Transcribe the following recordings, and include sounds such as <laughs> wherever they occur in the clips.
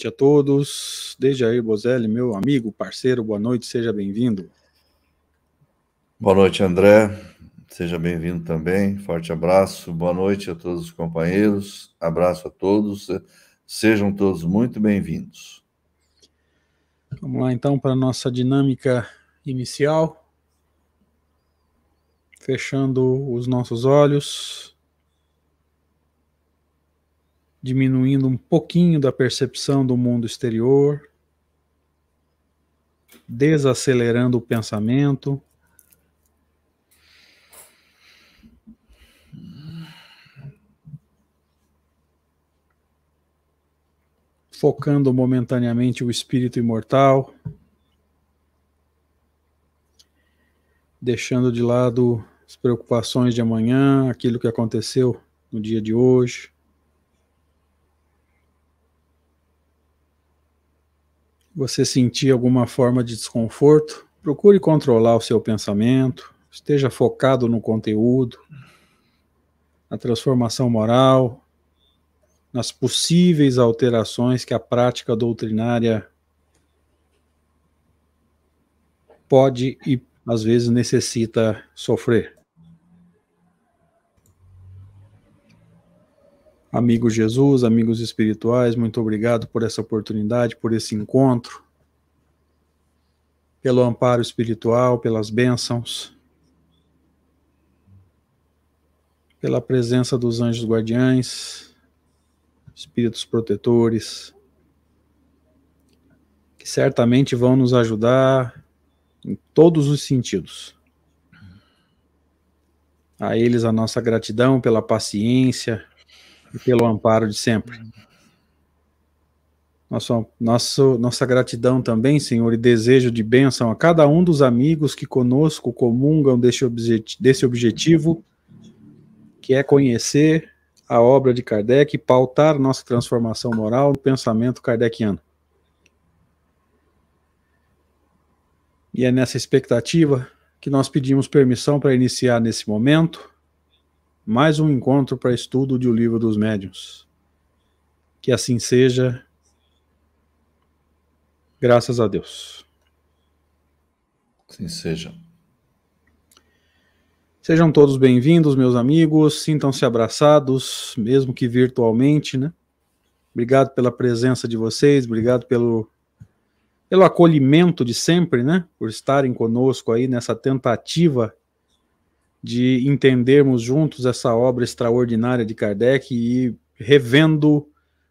noite a todos. Desde aí, Bozelli, meu amigo, parceiro, boa noite, seja bem-vindo. Boa noite, André. Seja bem-vindo também. Forte abraço. Boa noite a todos os companheiros. Abraço a todos. Sejam todos muito bem-vindos. Vamos lá então para a nossa dinâmica inicial. Fechando os nossos olhos, diminuindo um pouquinho da percepção do mundo exterior, desacelerando o pensamento. Focando momentaneamente o espírito imortal, deixando de lado as preocupações de amanhã, aquilo que aconteceu no dia de hoje. Você sentir alguma forma de desconforto, procure controlar o seu pensamento, esteja focado no conteúdo, na transformação moral, nas possíveis alterações que a prática doutrinária pode e às vezes necessita sofrer. Amigo Jesus, amigos espirituais, muito obrigado por essa oportunidade, por esse encontro, pelo amparo espiritual, pelas bênçãos, pela presença dos anjos guardiães, espíritos protetores, que certamente vão nos ajudar em todos os sentidos. A eles a nossa gratidão pela paciência, e pelo amparo de sempre. Nosso, nosso, nossa gratidão também, Senhor, e desejo de bênção a cada um dos amigos que conosco comungam desse, objet, desse objetivo, que é conhecer a obra de Kardec e pautar nossa transformação moral no pensamento kardeciano. E é nessa expectativa que nós pedimos permissão para iniciar nesse momento mais um encontro para estudo de O Livro dos Médiuns. Que assim seja, graças a Deus. Assim seja. Sejam todos bem-vindos, meus amigos, sintam-se abraçados, mesmo que virtualmente, né? Obrigado pela presença de vocês, obrigado pelo, pelo acolhimento de sempre, né? Por estarem conosco aí nessa tentativa de entendermos juntos essa obra extraordinária de Kardec e revendo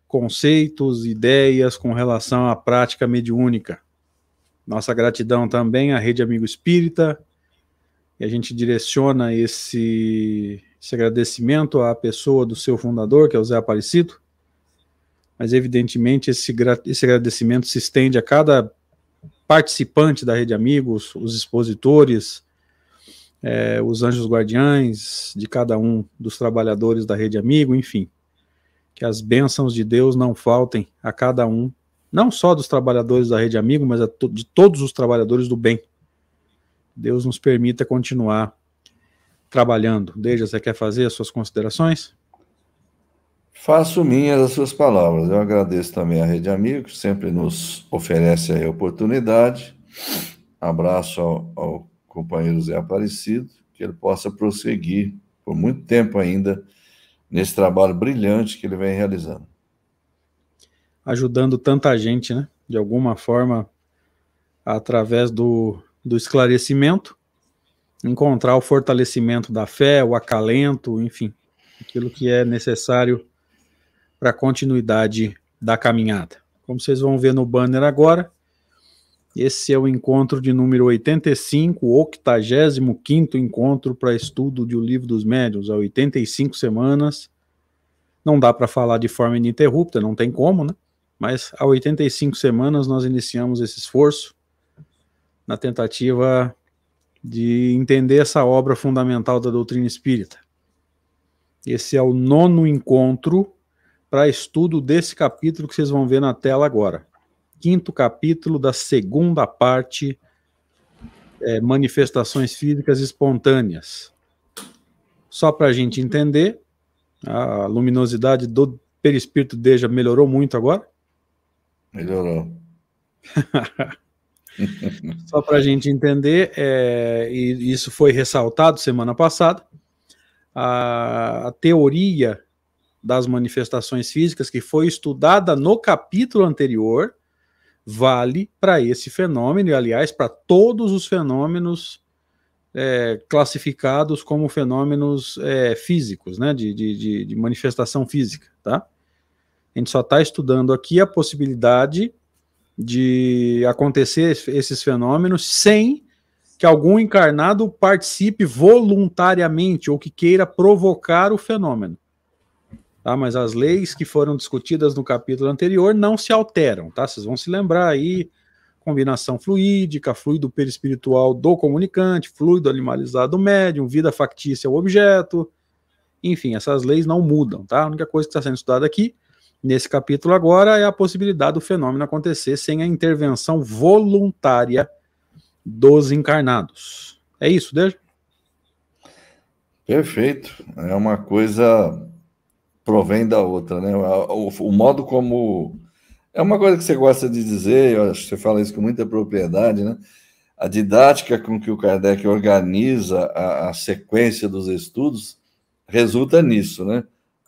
conceitos, ideias com relação à prática mediúnica. Nossa gratidão também à Rede Amigo Espírita, e a gente direciona esse, esse agradecimento à pessoa do seu fundador, que é o Zé Aparecido, mas evidentemente esse, esse agradecimento se estende a cada participante da Rede Amigos, os expositores, é, os anjos guardiães de cada um dos trabalhadores da Rede Amigo, enfim. Que as bênçãos de Deus não faltem a cada um, não só dos trabalhadores da Rede Amigo, mas de todos os trabalhadores do bem. Deus nos permita continuar trabalhando. Deja, você quer fazer as suas considerações? Faço minhas as suas palavras. Eu agradeço também à Rede Amigos, que sempre nos oferece a oportunidade. Abraço ao, ao companheiro Zé Aparecido, que ele possa prosseguir por muito tempo ainda nesse trabalho brilhante que ele vem realizando. Ajudando tanta gente, né? De alguma forma, através do, do esclarecimento, encontrar o fortalecimento da fé, o acalento, enfim, aquilo que é necessário para a continuidade da caminhada. Como vocês vão ver no banner agora, esse é o encontro de número 85, o 85 encontro para estudo de O Livro dos Médiuns, há 85 semanas. Não dá para falar de forma ininterrupta, não tem como, né? Mas há 85 semanas nós iniciamos esse esforço na tentativa de entender essa obra fundamental da doutrina espírita. Esse é o nono encontro para estudo desse capítulo que vocês vão ver na tela agora quinto capítulo da segunda parte, é, manifestações físicas espontâneas. Só para a gente entender, a luminosidade do perispírito Deja melhorou muito agora. Melhorou. <laughs> Só para a gente entender, é, e isso foi ressaltado semana passada, a, a teoria das manifestações físicas que foi estudada no capítulo anterior vale para esse fenômeno, e aliás, para todos os fenômenos é, classificados como fenômenos é, físicos, né, de, de, de, manifestação física, tá? A gente só está estudando aqui a possibilidade de acontecer esses fenômenos sem que algum encarnado participe voluntariamente ou que queira provocar o fenômeno. Tá? Mas as leis que foram discutidas no capítulo anterior não se alteram, tá? Vocês vão se lembrar aí combinação fluídica, fluido perispiritual do comunicante, fluido animalizado do médium, vida factícia ao objeto, enfim, essas leis não mudam, tá? A única coisa que está sendo estudada aqui, nesse capítulo agora, é a possibilidade do fenômeno acontecer sem a intervenção voluntária dos encarnados. É isso, Deja? Perfeito. É uma coisa provém da outra, né? O, o, modo como é uma coisa que você gosta de dizer, eu acho que você fala isso com muita propriedade, né? A didática com que o Kardec organiza a, a sequência dos estudos resulta nisso, né?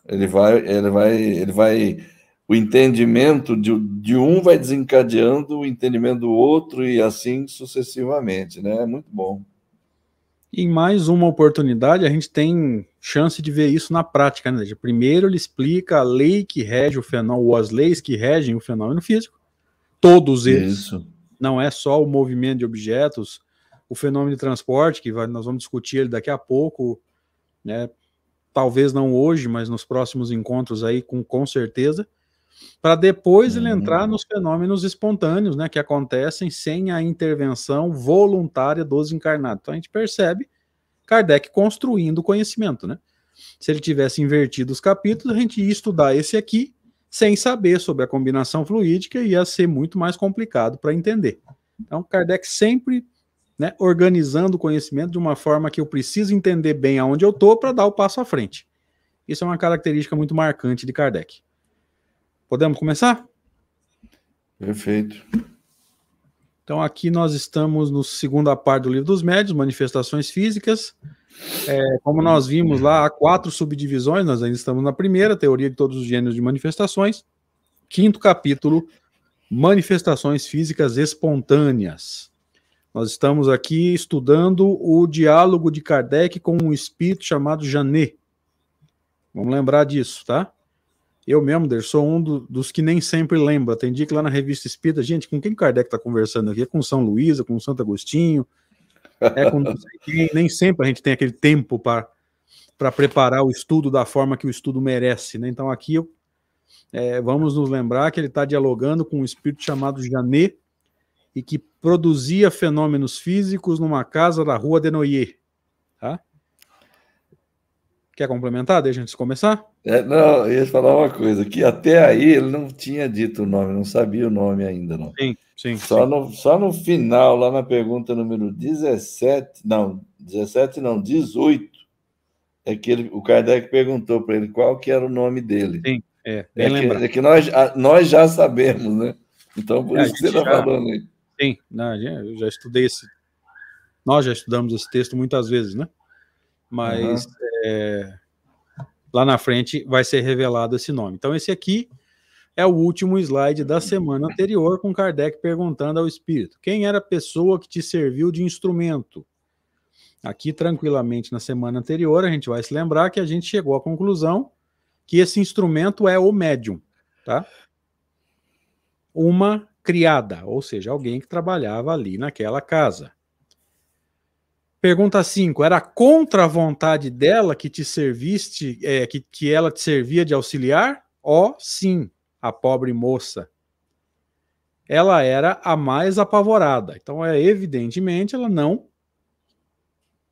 Ele vai, ele vai, ele vai, o entendimento de, de um vai desencadeando o entendimento do outro e assim sucessivamente, né? É muito bom. Em mais uma oportunidade, a gente tem chance de ver isso na prática. Né? Primeiro, ele explica a lei que rege o fenômeno, ou as leis que regem o fenômeno físico, todos eles. Isso. Não é só o movimento de objetos, o fenômeno de transporte, que vai, nós vamos discutir ele daqui a pouco, né? talvez não hoje, mas nos próximos encontros aí, com, com certeza, para depois uhum. ele entrar nos fenômenos espontâneos, né, que acontecem sem a intervenção voluntária dos encarnados. Então a gente percebe Kardec construindo conhecimento, né? Se ele tivesse invertido os capítulos, a gente ia estudar esse aqui sem saber sobre a combinação fluídica e ia ser muito mais complicado para entender. Então Kardec sempre né, organizando o conhecimento de uma forma que eu preciso entender bem aonde eu estou para dar o passo à frente. Isso é uma característica muito marcante de Kardec. Podemos começar? Perfeito. Então, aqui nós estamos no segunda parte do livro dos médios, manifestações físicas. É, como nós vimos lá, há quatro subdivisões, nós ainda estamos na primeira, teoria de todos os gêneros de manifestações. Quinto capítulo, manifestações físicas espontâneas. Nós estamos aqui estudando o diálogo de Kardec com um espírito chamado Janet. Vamos lembrar disso, tá? Eu mesmo, Der, sou um do, dos que nem sempre lembra. Tem dia que lá na revista Espírita, gente, com quem Kardec está conversando aqui? É com São Luís, com Santo Agostinho, é com quem. Nem sempre a gente tem aquele tempo para preparar o estudo da forma que o estudo merece. Né? Então aqui eu, é, vamos nos lembrar que ele está dialogando com um espírito chamado Janet e que produzia fenômenos físicos numa casa da rua de Noyer. Tá? Quer complementar? Deixa a gente começar? É, não, eu ia falar uma coisa, que até aí ele não tinha dito o nome, não sabia o nome ainda, não. Sim, sim. Só, sim. No, só no final, lá na pergunta número 17, não, 17 não, 18, é que ele, o Kardec perguntou para ele qual que era o nome dele. Sim, é, bem é que, é que nós, nós já sabemos, né? Então, por é, isso que você está falando aí. Sim, não, eu já estudei esse. Nós já estudamos esse texto muitas vezes, né? Mas uhum. É, lá na frente vai ser revelado esse nome. Então, esse aqui é o último slide da semana anterior, com Kardec perguntando ao espírito: quem era a pessoa que te serviu de instrumento? Aqui, tranquilamente, na semana anterior, a gente vai se lembrar que a gente chegou à conclusão que esse instrumento é o médium, tá? Uma criada, ou seja, alguém que trabalhava ali naquela casa. Pergunta 5. Era contra a vontade dela que te serviste, é, que, que ela te servia de auxiliar? Ó, oh, sim, a pobre moça. Ela era a mais apavorada. Então, é evidentemente, ela não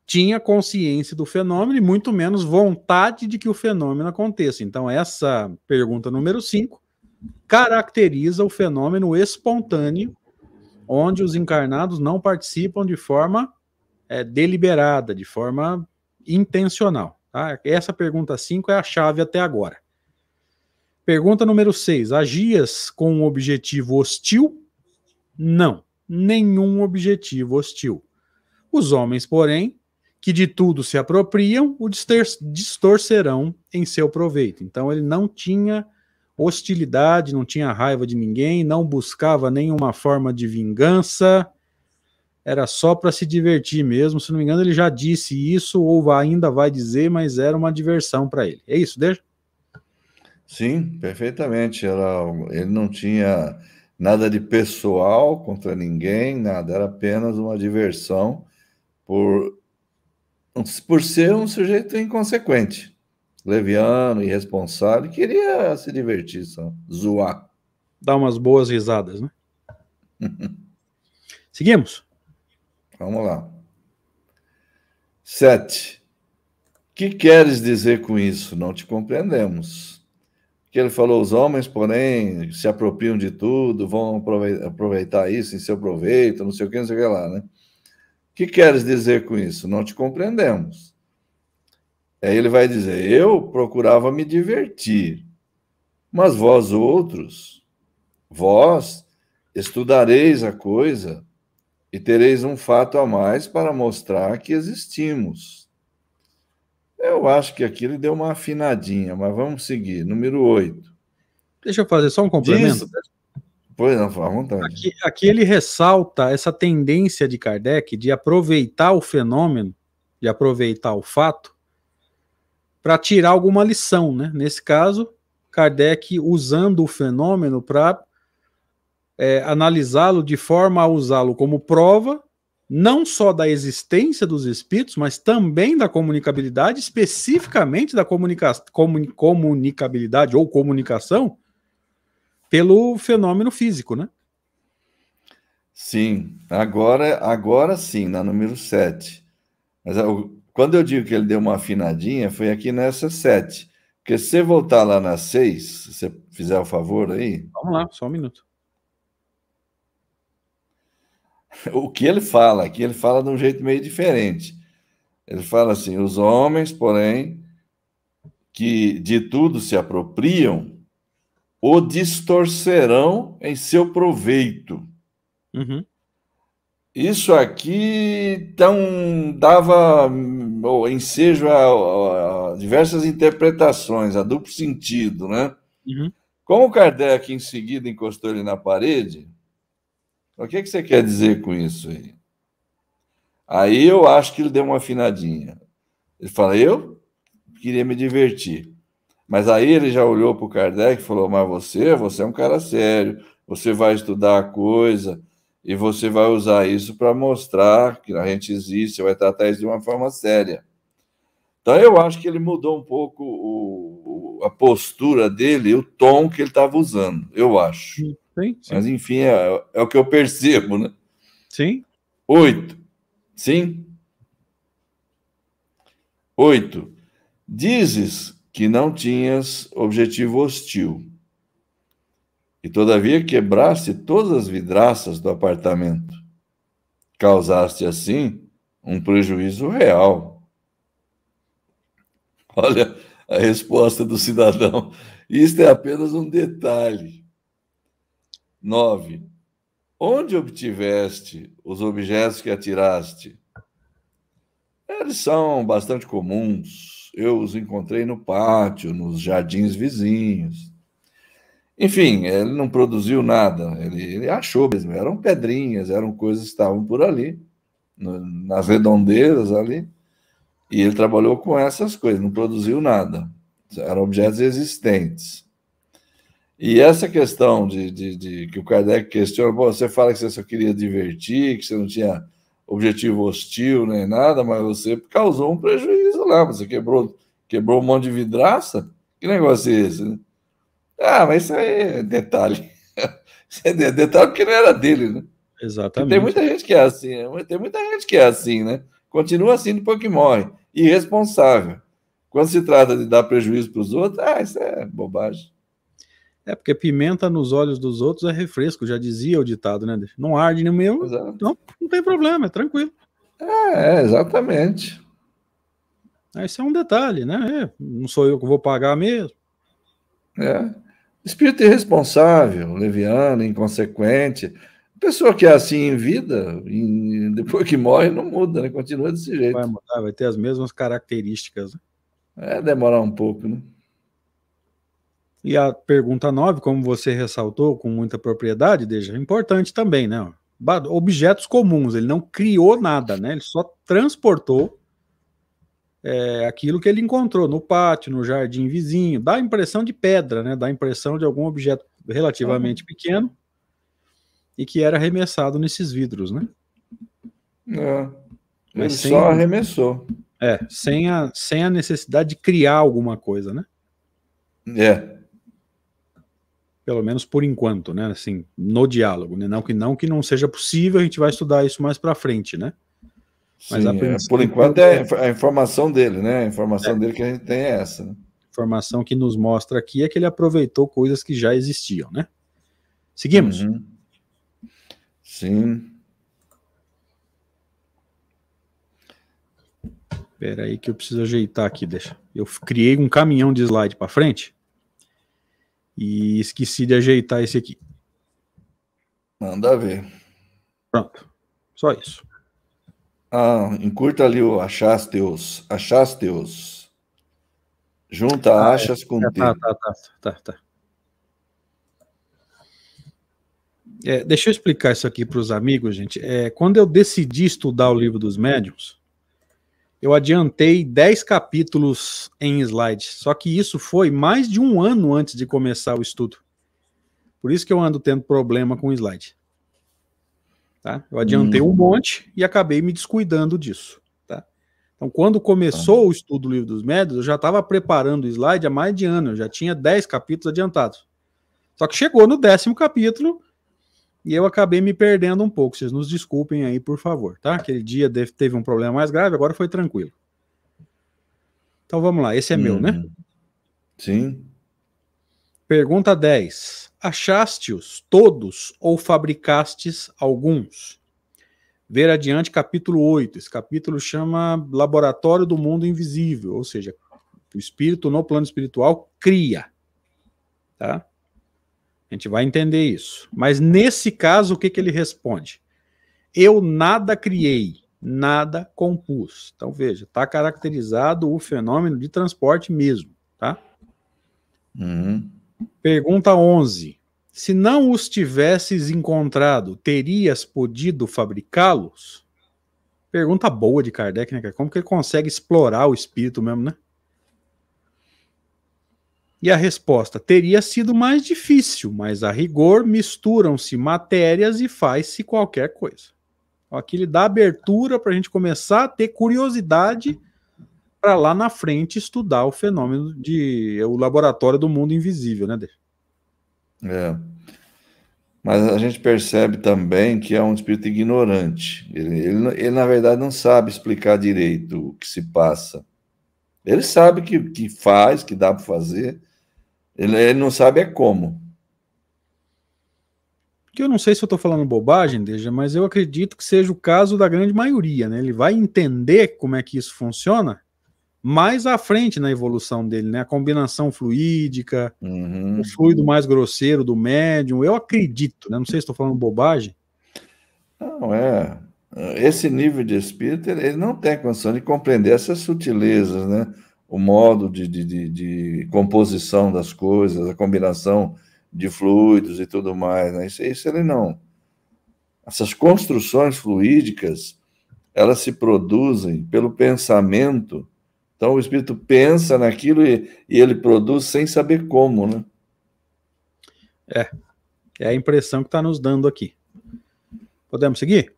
tinha consciência do fenômeno e muito menos vontade de que o fenômeno aconteça. Então, essa pergunta número 5 caracteriza o fenômeno espontâneo, onde os encarnados não participam de forma é, deliberada, de forma intencional. Tá? Essa pergunta 5 é a chave até agora. Pergunta número 6. Agias com um objetivo hostil? Não, nenhum objetivo hostil. Os homens, porém, que de tudo se apropriam, o distorcerão em seu proveito. Então ele não tinha hostilidade, não tinha raiva de ninguém, não buscava nenhuma forma de vingança, era só para se divertir mesmo. Se não me engano, ele já disse isso, ou ainda vai dizer, mas era uma diversão para ele. É isso, deixa? Sim, perfeitamente. Era, ele não tinha nada de pessoal contra ninguém, nada, era apenas uma diversão por, por ser um sujeito inconsequente leviano, irresponsável, queria se divertir, só, zoar. Dar umas boas risadas, né? <laughs> Seguimos. Vamos lá. Sete. Que queres dizer com isso? Não te compreendemos. Que ele falou: os homens, porém, se apropriam de tudo, vão aproveitar isso em seu proveito, não sei o que, não sei o que lá, né? Que queres dizer com isso? Não te compreendemos. Aí ele vai dizer: Eu procurava me divertir, mas vós outros, vós estudareis a coisa e tereis um fato a mais para mostrar que existimos. Eu acho que aqui ele deu uma afinadinha, mas vamos seguir. Número 8. Deixa eu fazer só um complemento. Diz... Pois não, à vontade. Aqui, aqui ele ressalta essa tendência de Kardec de aproveitar o fenômeno, de aproveitar o fato, para tirar alguma lição, né? Nesse caso, Kardec usando o fenômeno para é, analisá-lo de forma a usá-lo como prova, não só da existência dos espíritos, mas também da comunicabilidade, especificamente da comunica comuni comunicabilidade ou comunicação pelo fenômeno físico, né? Sim, agora, agora sim, na número 7. Mas quando eu digo que ele deu uma afinadinha, foi aqui nessa sete. Porque se você voltar lá na seis, se você fizer o favor aí. Vamos lá, só um minuto. <laughs> O que ele fala aqui, ele fala de um jeito meio diferente. Ele fala assim: os homens, porém, que de tudo se apropriam, o distorcerão em seu proveito. Uhum. Isso aqui então, dava ensejo a, a, diversas interpretações, a duplo sentido, né? Uhum. Como o Kardec em seguida encostou ele na parede, o que, que você quer dizer com isso aí? Aí eu acho que ele deu uma afinadinha. Ele fala, eu queria me divertir. Mas aí ele já olhou para o Kardec e falou, mas você, você é um cara sério, você vai estudar a coisa, e você vai usar isso para mostrar que a gente existe, vai tratar isso de uma forma séria. Então, eu acho que ele mudou um pouco o, a postura dele, o tom que ele estava usando, eu acho. Sim, sim. Mas, enfim, é, é, o que eu percebo, né? Sim. Oito. Sim? Oito. Dizes que não tinhas objetivo hostil e todavia quebraste todas as vidraças do apartamento. Causaste assim um prejuízo real. Olha a resposta do cidadão. Isto é apenas um detalhe. 9. Onde obtiveste os objetos que atiraste? Eles são bastante comuns. Eu os encontrei no pátio, nos jardins vizinhos. Enfim, ele não produziu nada, ele, ele, achou mesmo, eram pedrinhas, eram coisas que estavam por ali, no, nas redondezas ali, e ele trabalhou com essas coisas, não produziu nada, eram objetos existentes. E essa questão de, de, de que o Kardec questiona, você fala que você só queria divertir, que você não tinha objetivo hostil nem nada, mas você causou um prejuízo lá, você quebrou, quebrou um monte de vidraça, que negócio é esse, né? Ah, mas isso aí é detalhe. <laughs> Isso é detalhe porque não era dele, né? Exatamente. tem muita gente que é assim, né? tem muita gente que é assim, né? Continua assim depois que morre. Irresponsável. Quando se trata de dar prejuízo para os outros, ah, isso é bobagem. É porque pimenta nos olhos dos outros é refresco, já dizia o ditado, né? Não arde no meu, não, não tem problema, é tranquilo. É, exatamente. Esse é um detalhe, né? É, não sou eu que vou pagar mesmo. É. Espírito irresponsável, leviano, inconsequente. Pessoa que é assim em vida, depois que morre, não muda, né? Continua desse jeito. Vai mudar, vai ter as mesmas características. Né? É demorar um pouco, né? E a pergunta 9, como você ressaltou com muita propriedade, deixa importante também, né? Objetos comuns, ele não criou nada, né? Ele só transportou é, aquilo que ele encontrou no pátio, no jardim vizinho. Dá a impressão de pedra, né? Dá a impressão de algum objeto relativamente pequeno e que era arremessado nesses vidros, né? É. Ele Mas sem, só arremessou. É, sem a, sem a necessidade de criar alguma coisa, né? É. Pelo menos por enquanto, né? Assim, no diálogo, né? Não que não que não seja possível, a gente vai estudar isso mais para frente, né? Mas Sim, é, por enquanto é a informação dele, né? A informação é. dele que a gente tem é essa. Né? informação que nos mostra aqui é que ele aproveitou coisas que já existiam, né? Seguimos. Uhum. Sim. Espera aí que eu preciso ajeitar aqui, deixa. Eu criei um caminhão de slide para frente e esqueci de ajeitar esse aqui. Manda ver. Pronto. Só isso. Ah, encurta ali o achaste-os. Achaste-os. Junta ah, é. achas é, com tá, tá, tá, tá, tá, tá. É, deixa eu explicar isso aqui para os amigos, gente. É, quando eu decidi estudar o livro dos médiuns, eu adiantei 10 capítulos em slides. Só que isso foi mais de um ano antes de começar o estudo. Por isso que eu ando tendo problema com slide. Tá? Eu adiantei hum. um monte e acabei me descuidando disso. Tá? Então, quando começou tá. o estudo do livro dos médiuns, eu já estava preparando o slide há mais de ano. Eu já tinha 10 capítulos adiantados. Só que chegou no décimo capítulo, e eu acabei me perdendo um pouco. Vocês nos desculpem aí, por favor, tá? Aquele dia teve um problema mais grave, agora foi tranquilo. Então vamos lá, esse é hum. meu, né? Uhum. Sim. Pergunta 10. Achaste-os todos ou fabricastes alguns? Ver adiante, capítulo 8. Esse capítulo chama Laboratório do Mundo Invisível, ou seja, o espírito no plano espiritual cria. Tá? A gente vai entender isso. Mas nesse caso, o que, que ele responde? Eu nada criei, nada compus. Então veja, está caracterizado o fenômeno de transporte mesmo, tá? Uhum. Pergunta 11. Se não os tivesses encontrado, terias podido fabricá-los? Pergunta boa de Kardec, né? Como que ele consegue explorar o espírito mesmo, né? E a resposta teria sido mais difícil, mas a rigor misturam-se matérias e faz-se qualquer coisa. Aqui ele dá abertura para a gente começar a ter curiosidade para lá na frente estudar o fenômeno de o laboratório do mundo invisível, né? É. Mas a gente percebe também que é um espírito ignorante. Ele, ele, ele, na verdade, não sabe explicar direito o que se passa. Ele sabe que, que faz, que dá para fazer, ele, não sabe é como. Que eu não sei se eu estou falando bobagem, Deja, mas eu acredito que seja o caso da grande maioria, né? Ele vai entender como é que isso funciona mais à frente na evolução dele, né? A combinação fluídica, uhum. o fluido mais grosseiro do médium. Eu acredito, né? Não sei se estou falando bobagem. Não, é. Esse nível de espírito, ele não tem condição de compreender essas sutilezas, né? O modo de, de, de, composição das coisas, a combinação de fluidos e tudo mais. Né? Isso, isso ele não. Essas construções fluídicas, elas se produzem pelo pensamento. Então, o espírito pensa naquilo e, e ele produz sem saber como, né? É, é a impressão que está nos dando aqui. Podemos seguir?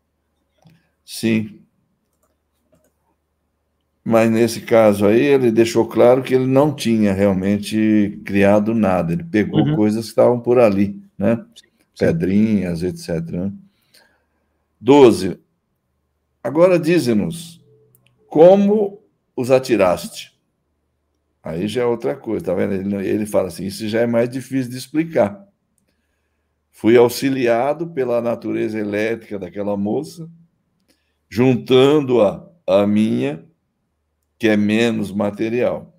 Sim. Mas nesse caso aí, ele deixou claro que ele não tinha realmente criado nada, ele pegou uhum. coisas que estavam por ali, né? Sim. Pedrinhas, etc. Né? 12. Agora dize-nos, como os atiraste? Aí já é outra coisa, tá vendo? Ele, ele fala assim: isso já é mais difícil de explicar. Fui auxiliado pela natureza elétrica daquela moça, juntando-a à minha que é menos material.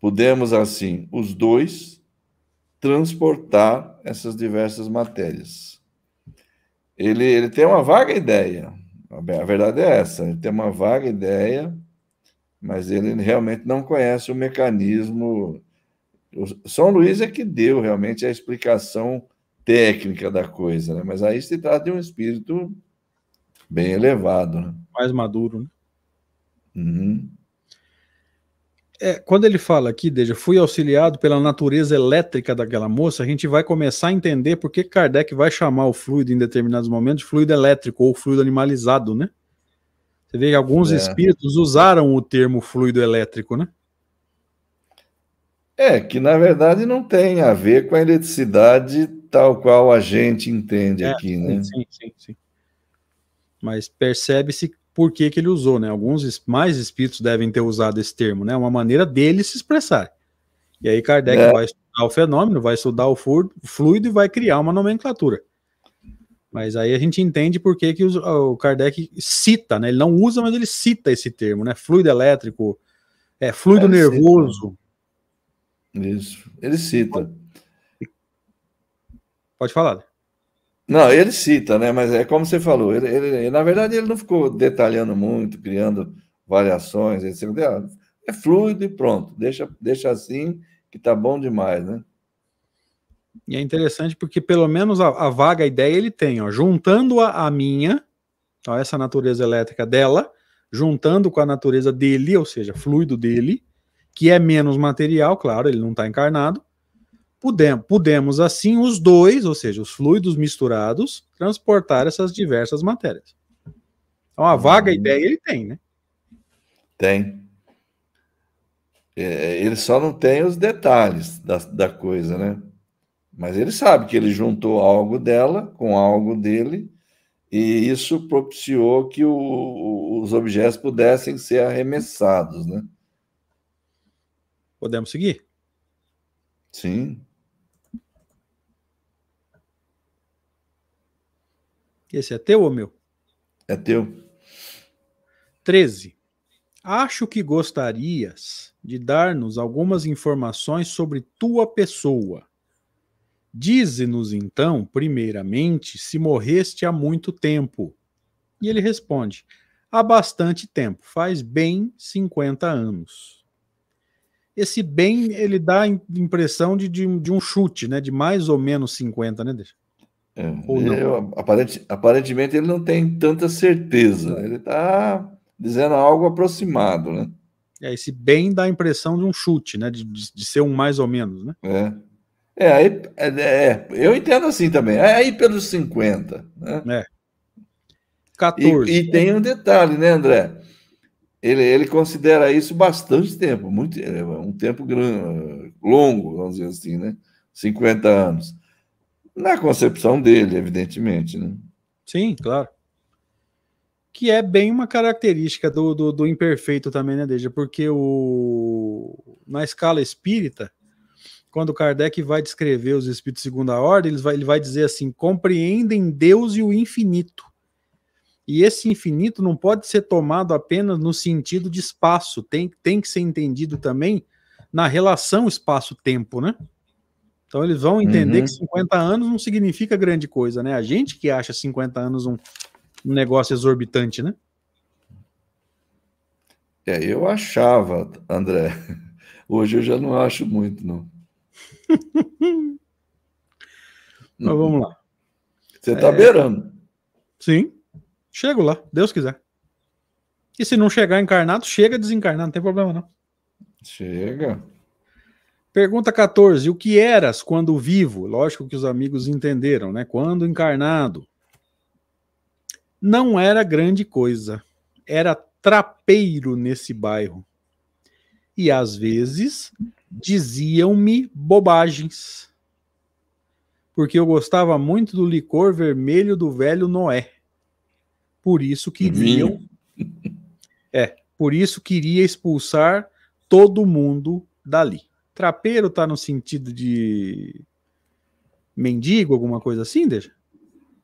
Podemos, assim, os dois, transportar essas diversas matérias. Ele, ele tem uma vaga ideia, a verdade é essa, ele tem uma vaga ideia, mas ele realmente não conhece o mecanismo. O São Luís é que deu realmente a explicação técnica da coisa, né? mas aí se trata de um espírito bem elevado. Né? Mais maduro, né? Uhum. É, quando ele fala aqui, Deja, fui auxiliado pela natureza elétrica daquela moça, a gente vai começar a entender por que Kardec vai chamar o fluido em determinados momentos de fluido elétrico ou fluido animalizado, né? Você vê que alguns é. espíritos usaram o termo fluido elétrico, né? É, que na verdade não tem a ver com a eletricidade tal qual a gente entende é, aqui, né? Sim, sim, sim. Mas percebe-se por que, que ele usou, né? Alguns mais espíritos devem ter usado esse termo, né? Uma maneira dele se expressar. E aí Kardec é. vai estudar o fenômeno, vai estudar o fluido e vai criar uma nomenclatura. Mas aí a gente entende por que, que o Kardec cita, né? Ele não usa, mas ele cita esse termo, né? Fluido elétrico, é, fluido é, nervoso. Cita. Isso, ele cita. Pode falar. Não, ele cita, né? Mas é como você falou, ele, ele, na verdade ele não ficou detalhando muito, criando variações, etc. É fluido e pronto, deixa, deixa assim que tá bom demais, né? E é interessante porque pelo menos a, a vaga ideia ele tem, ó, juntando a, a minha, ó, essa natureza elétrica dela, juntando com a natureza dele, ou seja, fluido dele, que é menos material, claro, ele não está encarnado, Podemos, podemos, assim, os dois, ou seja, os fluidos misturados, transportar essas diversas matérias. Então, a vaga uhum. ideia ele tem, né? Tem. É, ele só não tem os detalhes da, da coisa, né? Mas ele sabe que ele juntou algo dela com algo dele, e isso propiciou que o, os objetos pudessem ser arremessados, né? Podemos seguir? Sim. Esse é teu ou meu? É teu. 13. Acho que gostarias de dar-nos algumas informações sobre tua pessoa. Dize-nos então, primeiramente, se morreste há muito tempo. E ele responde: há bastante tempo, faz bem 50 anos. Esse bem, ele dá a impressão de, de, de um chute, né? De mais ou menos 50, né? Deixa? É, eu, aparente, aparentemente ele não tem tanta certeza. Ele está dizendo algo aproximado, né? É, esse bem dá a impressão de um chute, né? De, de, de ser um mais ou menos, né? É. É, aí, é, é, eu entendo assim também. É aí pelos 50. Né? É. 14. E, e tem um detalhe, né, André? Ele, ele considera isso bastante tempo, muito, é, um tempo grande, longo, vamos dizer assim, né? 50 anos. Na concepção dele, evidentemente. Né? Sim, claro. Que é bem uma característica do, do, do imperfeito também, né, Deja? Porque o, na escala espírita, quando Kardec vai descrever os espíritos de segunda ordem, ele vai, ele vai dizer assim: compreendem Deus e o infinito. E esse infinito não pode ser tomado apenas no sentido de espaço, tem, tem que ser entendido também na relação espaço-tempo, né? Então eles vão entender uhum. que 50 anos não significa grande coisa, né? A gente que acha 50 anos um, um negócio exorbitante, né? É, eu achava, André. <laughs> Hoje eu já não acho muito, não. <laughs> Mas vamos lá. Você está é... beirando. Sim. Chego lá, Deus quiser. E se não chegar encarnado, chega desencarnado, não tem problema não. Chega. Pergunta 14. O que eras quando vivo? Lógico que os amigos entenderam, né? Quando encarnado. Não era grande coisa. Era trapeiro nesse bairro. E às vezes diziam-me bobagens. Porque eu gostava muito do licor vermelho do velho Noé. Por isso queriam. É, por isso queria expulsar todo mundo dali. Trapeiro tá no sentido de mendigo, alguma coisa assim, deixa?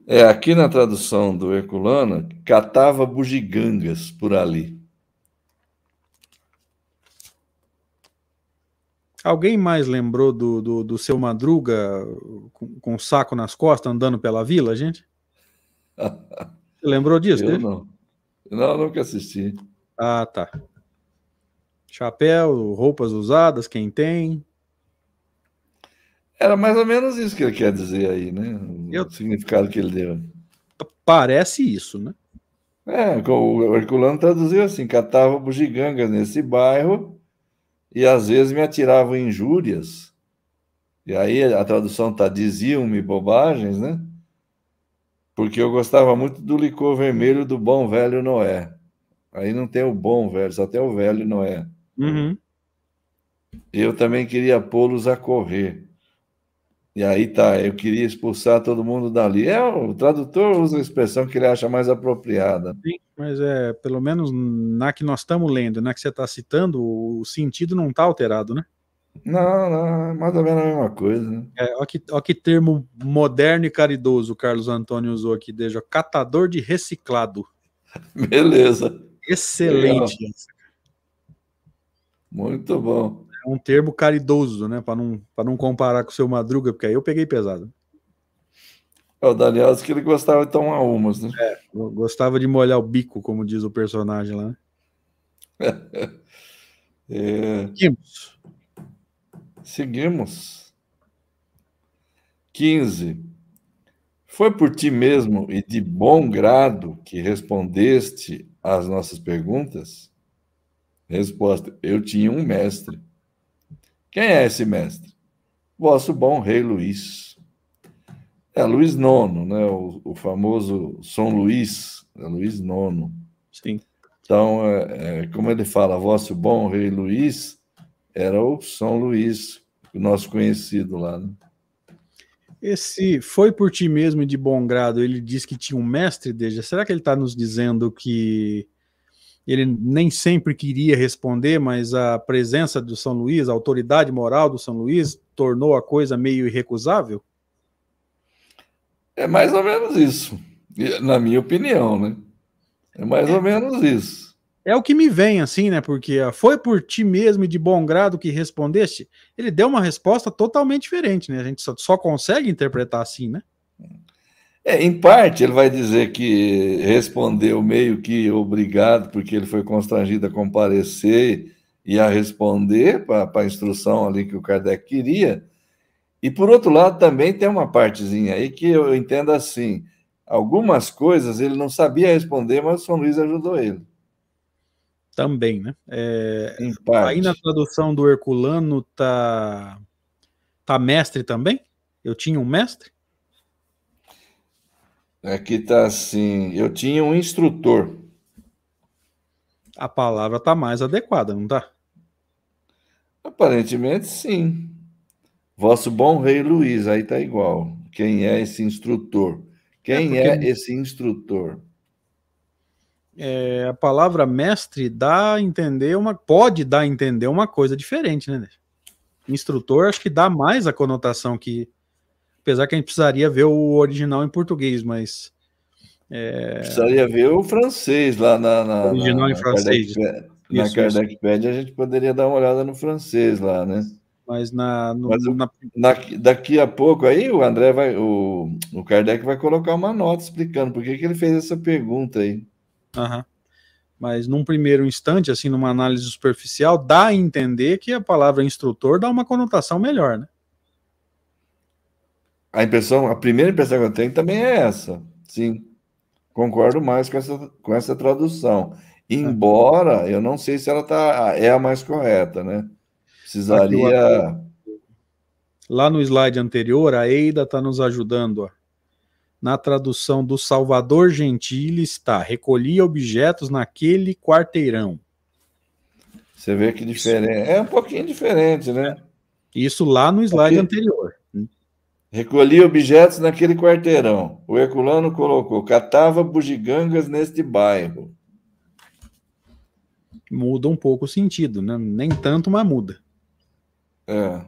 É, aqui na tradução do Herculano, catava bugigangas por ali. Alguém mais lembrou do, do, do seu Madruga com, com um saco nas costas andando pela vila, gente? <laughs> Você lembrou disso? Eu não. Não, nunca assisti. Ah, tá. Chapéu, roupas usadas, quem tem. Era mais ou menos isso que ele quer dizer aí, né? O Eu... significado que ele deu. Parece isso, né? É, o Herculano traduziu assim: catava bugigangas nesse bairro e às vezes me atiravam injúrias. E aí a tradução tá diziam-me bobagens, né? Porque eu gostava muito do licor vermelho do bom velho Noé. Aí não tem o bom velho, só tem o velho Noé. Uhum. Eu também queria pô-los a correr. E aí tá, eu queria expulsar todo mundo dali. É, o tradutor usa a expressão que ele acha mais apropriada. Sim, mas é, pelo menos na que nós estamos lendo, na que você está citando, o sentido não está alterado, né? Não, não, é mais ou menos a mesma coisa. Né? É, olha que, olha que termo moderno e caridoso o Carlos Antônio usou aqui, desde catador de reciclado. <laughs> Beleza. Excelente. Muito bom. É um termo caridoso, né? Para não, não comparar com o seu Madruga, porque aí eu peguei pesado. É, o Daniel que ele gostava de tomar umas, né? É, gostava de molhar o bico, como diz o personagem lá. <laughs> é... Seguimos. Seguimos. 15. Foi por ti mesmo e de bom grado que respondeste às nossas perguntas? Resposta: Eu tinha um mestre. Quem é esse mestre? Vosso bom rei Luís. É Luís IX, né? o, o famoso São Luís, é Luís IX. Sim. Então, é, é, como ele fala, vosso bom rei Luís, era o São Luís, o nosso conhecido lá. Né? Esse foi por ti mesmo de bom grado, ele diz que tinha um mestre, desde. Será que ele está nos dizendo que ele nem sempre queria responder, mas a presença do São Luís, a autoridade moral do São Luís, tornou a coisa meio irrecusável? É mais ou menos isso, na minha opinião, né? É mais é, ou menos isso. É o que me vem, assim, né? Porque ah, foi por ti mesmo e de bom grado que respondeste. Ele deu uma resposta totalmente diferente, né? A gente só, só consegue interpretar assim, né? É, em parte, ele vai dizer que respondeu meio que obrigado, porque ele foi constrangido a comparecer e a responder para a instrução ali que o Kardec queria. E, por outro lado, também tem uma partezinha aí que eu entendo assim: algumas coisas ele não sabia responder, mas o São Luís ajudou ele. Também, né? É, aí na tradução do Herculano tá, tá mestre também? Eu tinha um mestre? Aqui está assim: eu tinha um instrutor. A palavra está mais adequada, não está? Aparentemente, sim. Vosso bom rei Luiz, aí está igual. Quem é esse instrutor? Quem é, porque... é esse instrutor? É, a palavra mestre dá a entender uma. Pode dar a entender uma coisa diferente, né? Instrutor, acho que dá mais a conotação que Apesar que a gente precisaria ver o original em português, mas. É... Precisaria ver o francês lá na. na original na, em francês. Kardec, na Kardecpédia a gente poderia dar uma olhada no francês lá, né? Mas, na, no, Mas na... Na, daqui a pouco aí o André vai. O, o Kardec vai colocar uma nota explicando por que, que ele fez essa pergunta aí. Aham. Mas num primeiro instante, assim, numa análise superficial, dá a entender que a palavra instrutor dá uma conotação melhor, né? A impressão, a primeira impressão que eu tenho também é essa. Sim, concordo mais com essa, com essa tradução. Embora eu não sei se ela tá, é a mais correta, né? Precisaria. Lá no slide anterior, a Eida está nos ajudando. Ó. Na tradução do Salvador Gentili está: recolhia objetos naquele quarteirão. Você vê que diferente. É um pouquinho diferente, né? Isso lá no slide Aqui... anterior. Recolhia objetos naquele quarteirão. O Herculano colocou: catava bugigangas neste bairro. Muda um pouco o sentido, né? Nem tanto, mas muda. É.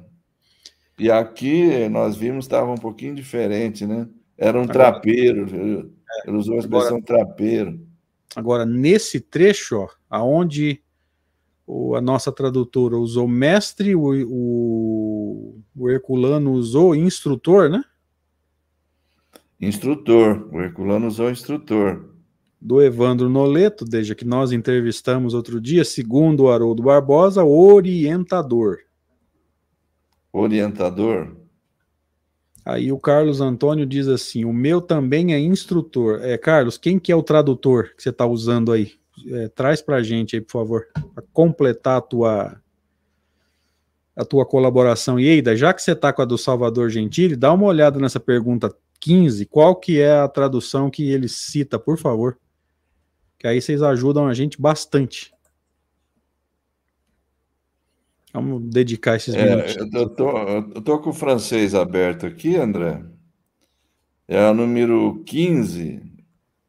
E aqui nós vimos estava um pouquinho diferente, né? Era um agora, trapeiro. É, ele usou a expressão agora, trapeiro. Agora, nesse trecho, ó, aonde o, a nossa tradutora usou mestre, o, o, o Herculano usou instrutor, né? Instrutor, o Herculano usou instrutor. Do Evandro Noleto, desde que nós entrevistamos outro dia, segundo o Haroldo Barbosa, orientador. Orientador? Aí o Carlos Antônio diz assim: o meu também é instrutor. É, Carlos, quem que é o tradutor que você está usando aí? É, traz para a gente aí, por favor, para completar a tua a tua colaboração. E Eida, já que você está com a do Salvador Gentili, dá uma olhada nessa pergunta 15, qual que é a tradução que ele cita, por favor? Que aí vocês ajudam a gente bastante. Vamos dedicar esses é, minutos. Eu tô, eu tô com o francês aberto aqui, André. É a número 15,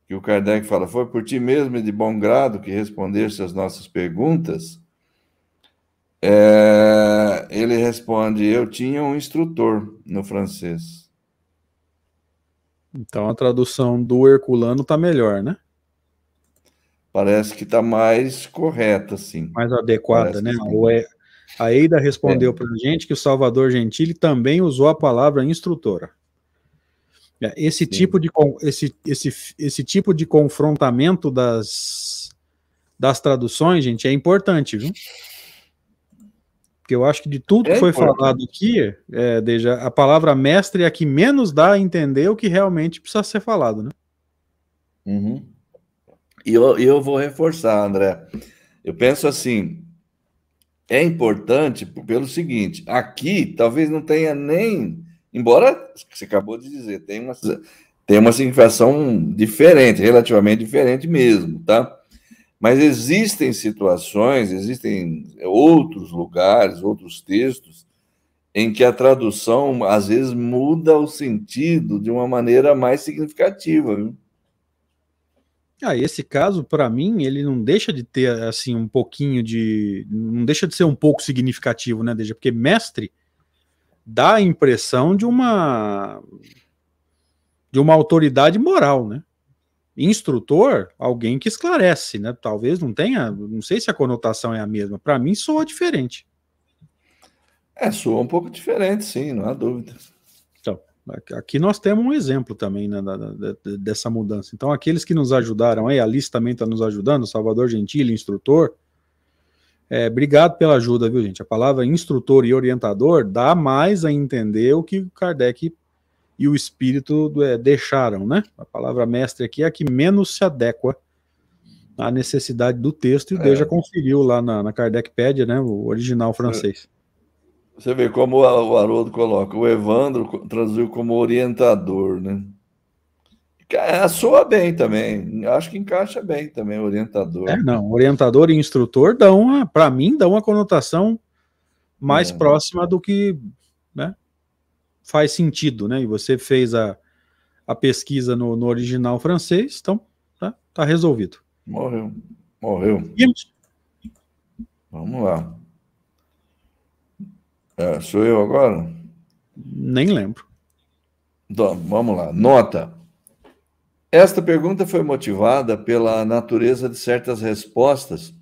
que o Kardec fala: Foi por ti mesmo e de bom grado que respondeste às nossas perguntas. É, ele responde: Eu tinha um instrutor no francês. Então a tradução do Herculano está melhor, né? Parece que está mais correta, sim. Mais adequada, Parece né? É... A Eida respondeu é. para a gente que o Salvador Gentili também usou a palavra instrutora. É, esse sim. tipo de esse, esse, esse tipo de confrontamento das, das traduções, gente, é importante, viu? Porque eu acho que de tudo é que foi importante. falado aqui, é, Deja, a palavra mestre é a que menos dá a entender o que realmente precisa ser falado, né? Uhum. E eu, eu vou reforçar, André. Eu penso assim, é importante pelo seguinte, aqui talvez não tenha nem, embora você acabou de dizer, tem uma, tem uma significação diferente, relativamente diferente mesmo, tá? Mas existem situações, existem outros lugares, outros textos, em que a tradução, às vezes, muda o sentido de uma maneira mais significativa. Viu? Ah, esse caso, para mim, ele não deixa de ter, assim, um pouquinho de... Não deixa de ser um pouco significativo, né, Deja? Porque mestre dá a impressão de uma... de uma autoridade moral, né? Instrutor, alguém que esclarece, né? Talvez não tenha, não sei se a conotação é a mesma. Para mim, soa diferente. É, soa um pouco diferente, sim, não há dúvida. Então, aqui nós temos um exemplo também né, da, da, dessa mudança. Então, aqueles que nos ajudaram aí, a Alice também está nos ajudando, Salvador Gentili, instrutor. É, obrigado pela ajuda, viu, gente? A palavra instrutor e orientador dá mais a entender o que o Kardec e o espírito é, deixaram, né? A palavra mestre aqui é a que menos se adequa à necessidade do texto, e o é. Deja conferiu lá na, na Kardecpédia, né? O original francês. Você vê como o Haroldo coloca, o Evandro traduziu como orientador, né? Soa bem também, acho que encaixa bem também, orientador. É, não, orientador e instrutor dão, para mim, dão uma conotação mais é. próxima do que, né? faz sentido, né? E você fez a, a pesquisa no, no original francês, então tá, tá resolvido. Morreu. Morreu. Vamos lá. É, sou eu agora? Nem lembro. Então, vamos lá. Nota. Esta pergunta foi motivada pela natureza de certas respostas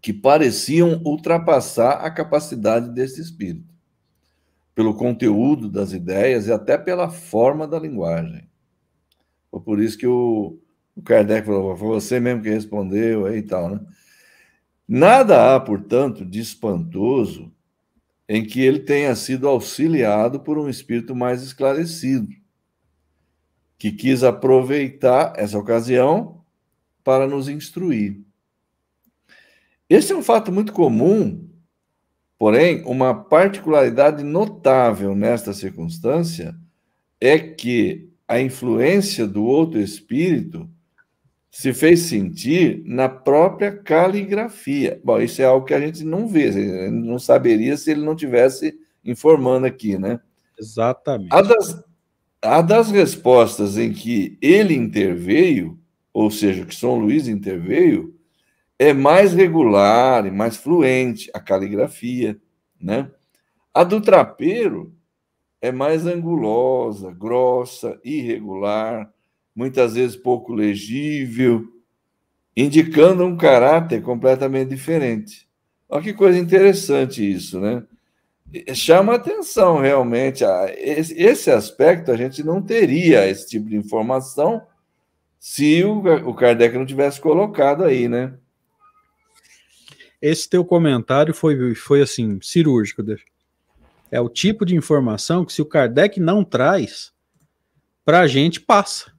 que pareciam ultrapassar a capacidade desse espírito pelo conteúdo das ideias e até pela forma da linguagem. Foi por isso que o, o Kardec falou, foi você mesmo que respondeu aí e tal, né? Nada há, portanto, de espantoso em que ele tenha sido auxiliado por um espírito mais esclarecido, que quis aproveitar essa ocasião para nos instruir. Esse é um fato muito comum Porém, uma particularidade notável nesta circunstância é que a influência do outro espírito se fez sentir na própria caligrafia. Bom, isso é algo que a gente não vê, não saberia se ele não tivesse informando aqui, né? Exatamente. A das, a das respostas em que ele interveio, ou seja, que São Luís interveio, é mais regular e mais fluente a caligrafia, né? A do trapeiro é mais angulosa, grossa, irregular, muitas vezes pouco legível, indicando um caráter completamente diferente. Olha que coisa interessante isso, né? Chama atenção realmente. A, esse, aspecto a gente não teria esse tipo de informação se o, o Kardec não tivesse colocado aí, né? Esse teu comentário foi, foi assim, cirúrgico. É o tipo de informação que se o Kardec não traz, para a gente passa.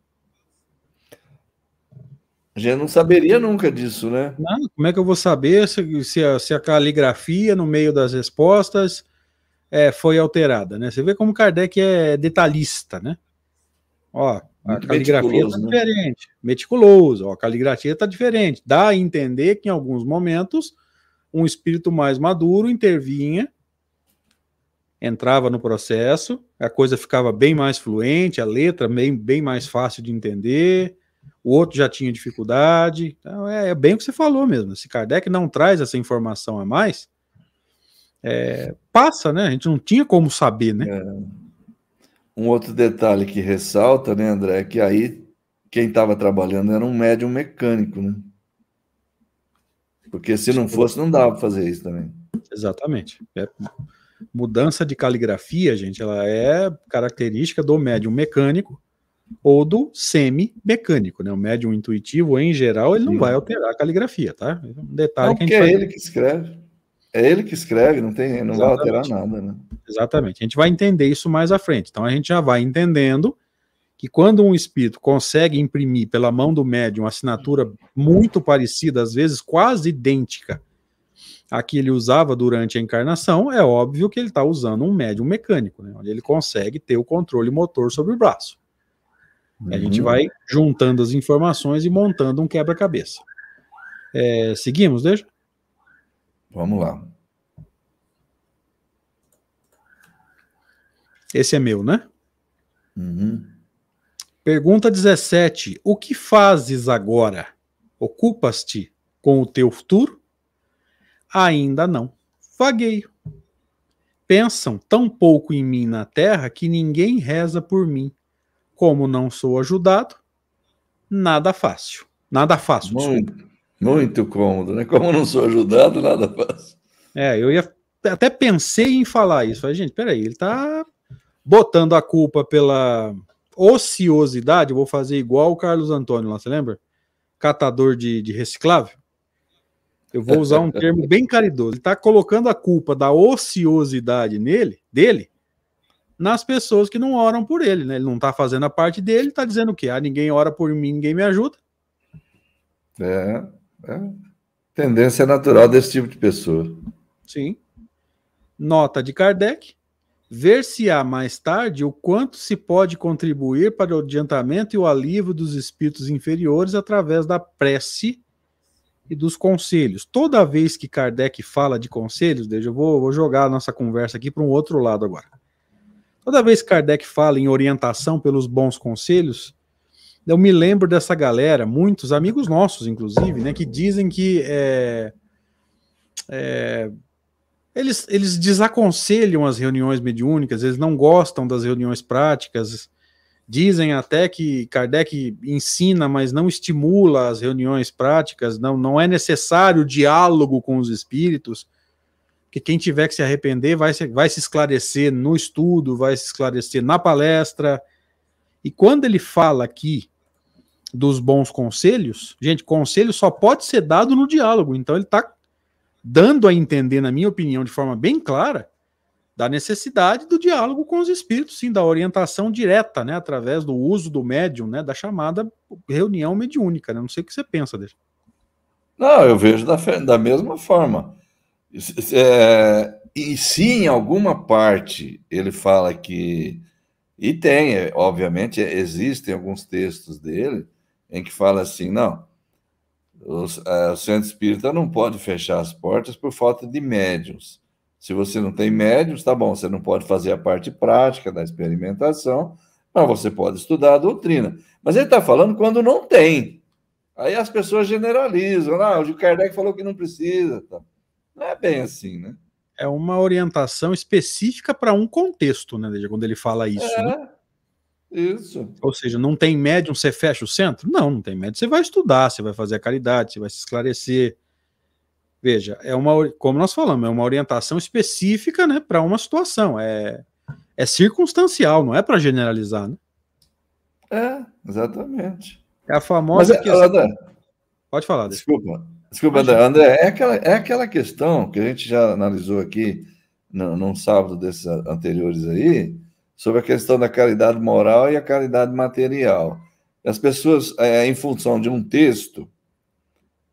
A gente não saberia nunca disso, né? Não, como é que eu vou saber se, se, a, se a caligrafia no meio das respostas é, foi alterada, né? Você vê como Kardec é detalhista, né? Ó, a caligrafia está né? diferente, meticuloso, ó, a caligrafia está diferente. Dá a entender que em alguns momentos um espírito mais maduro intervinha, entrava no processo, a coisa ficava bem mais fluente, a letra bem, bem mais fácil de entender, o outro já tinha dificuldade. Então é, é bem o que você falou mesmo. Se Kardec não traz essa informação a mais, é, passa, né? A gente não tinha como saber, né? É. Um outro detalhe que ressalta, né, André, é que aí quem estava trabalhando era um médium mecânico, né? Porque se não fosse, não dava para fazer isso também. Exatamente. É, mudança de caligrafia, gente, ela é característica do médium mecânico ou do semi-mecânico, né? O médium intuitivo, em geral, ele não Sim. vai alterar a caligrafia, tá? É um detalhe não, que a gente é ele que escreve. É ele que escreve, não tem, não Exatamente. vai alterar nada, né? Exatamente. A gente vai entender isso mais à frente. Então a gente já vai entendendo que quando um espírito consegue imprimir pela mão do médium uma assinatura muito parecida, às vezes quase idêntica à que ele usava durante a encarnação, é óbvio que ele está usando um médium mecânico, né, onde ele consegue ter o controle motor sobre o braço. Uhum. A gente vai juntando as informações e montando um quebra-cabeça. É, seguimos, deixa? Vamos lá. Esse é meu, né? Uhum. Pergunta 17. O que fazes agora? Ocupas-te com o teu futuro? Ainda não. Vagueio. Pensam tão pouco em mim na terra que ninguém reza por mim. Como não sou ajudado, nada fácil. Nada fácil, muito, desculpa. Muito cômodo, né? Como não sou ajudado, nada fácil. É, eu ia até pensei em falar isso. Falei, gente, peraí, ele tá botando a culpa pela ociosidade. Eu vou fazer igual o Carlos Antônio lá, você lembra? Catador de, de reciclável. Eu vou usar um termo bem caridoso. Ele está colocando a culpa da ociosidade nele, dele, nas pessoas que não oram por ele, né? Ele não está fazendo a parte dele, está dizendo o quê? Ah, ninguém ora por mim, ninguém me ajuda. É, é. Tendência natural desse tipo de pessoa. Sim. Nota de Kardec. Ver-se-á mais tarde o quanto se pode contribuir para o adiantamento e o alívio dos espíritos inferiores através da prece e dos conselhos. Toda vez que Kardec fala de conselhos, eu vou, vou jogar a nossa conversa aqui para um outro lado agora. Toda vez que Kardec fala em orientação pelos bons conselhos, eu me lembro dessa galera, muitos amigos nossos, inclusive, né, que dizem que é, é, eles, eles desaconselham as reuniões mediúnicas, eles não gostam das reuniões práticas, dizem até que Kardec ensina, mas não estimula as reuniões práticas, não, não é necessário diálogo com os espíritos, que quem tiver que se arrepender vai se, vai se esclarecer no estudo, vai se esclarecer na palestra. E quando ele fala aqui dos bons conselhos, gente, conselho só pode ser dado no diálogo. Então ele está dando a entender, na minha opinião, de forma bem clara, da necessidade do diálogo com os espíritos, sim, da orientação direta, né, através do uso do médium, né, da chamada reunião mediúnica. Né? Não sei o que você pensa dele. Não, eu vejo da, da mesma forma. É, e se em alguma parte ele fala que. E tem, é, obviamente, existem alguns textos dele em que fala assim, não, os, é, o centro espírita não pode fechar as portas por falta de médiums. Se você não tem médiums, tá bom, você não pode fazer a parte prática da experimentação, mas você pode estudar a doutrina. Mas ele está falando quando não tem. Aí as pessoas generalizam, ah, o Kardec falou que não precisa. Tá. Não é bem assim, né? É uma orientação específica para um contexto, né, quando ele fala isso. É. Né? Isso. Ou seja, não tem médium, você fecha o centro? Não, não tem médium. Você vai estudar, você vai fazer a caridade, você vai se esclarecer. Veja, é uma, como nós falamos, é uma orientação específica, né, para uma situação. É, é circunstancial, não é para generalizar, né? É, exatamente. É a famosa Mas, questão. André, Pode falar. Desculpa, desculpa, André. André, é aquela, é aquela questão que a gente já analisou aqui no, num sábado desses anteriores aí, sobre a questão da caridade moral e a caridade material. As pessoas, é, em função de um texto,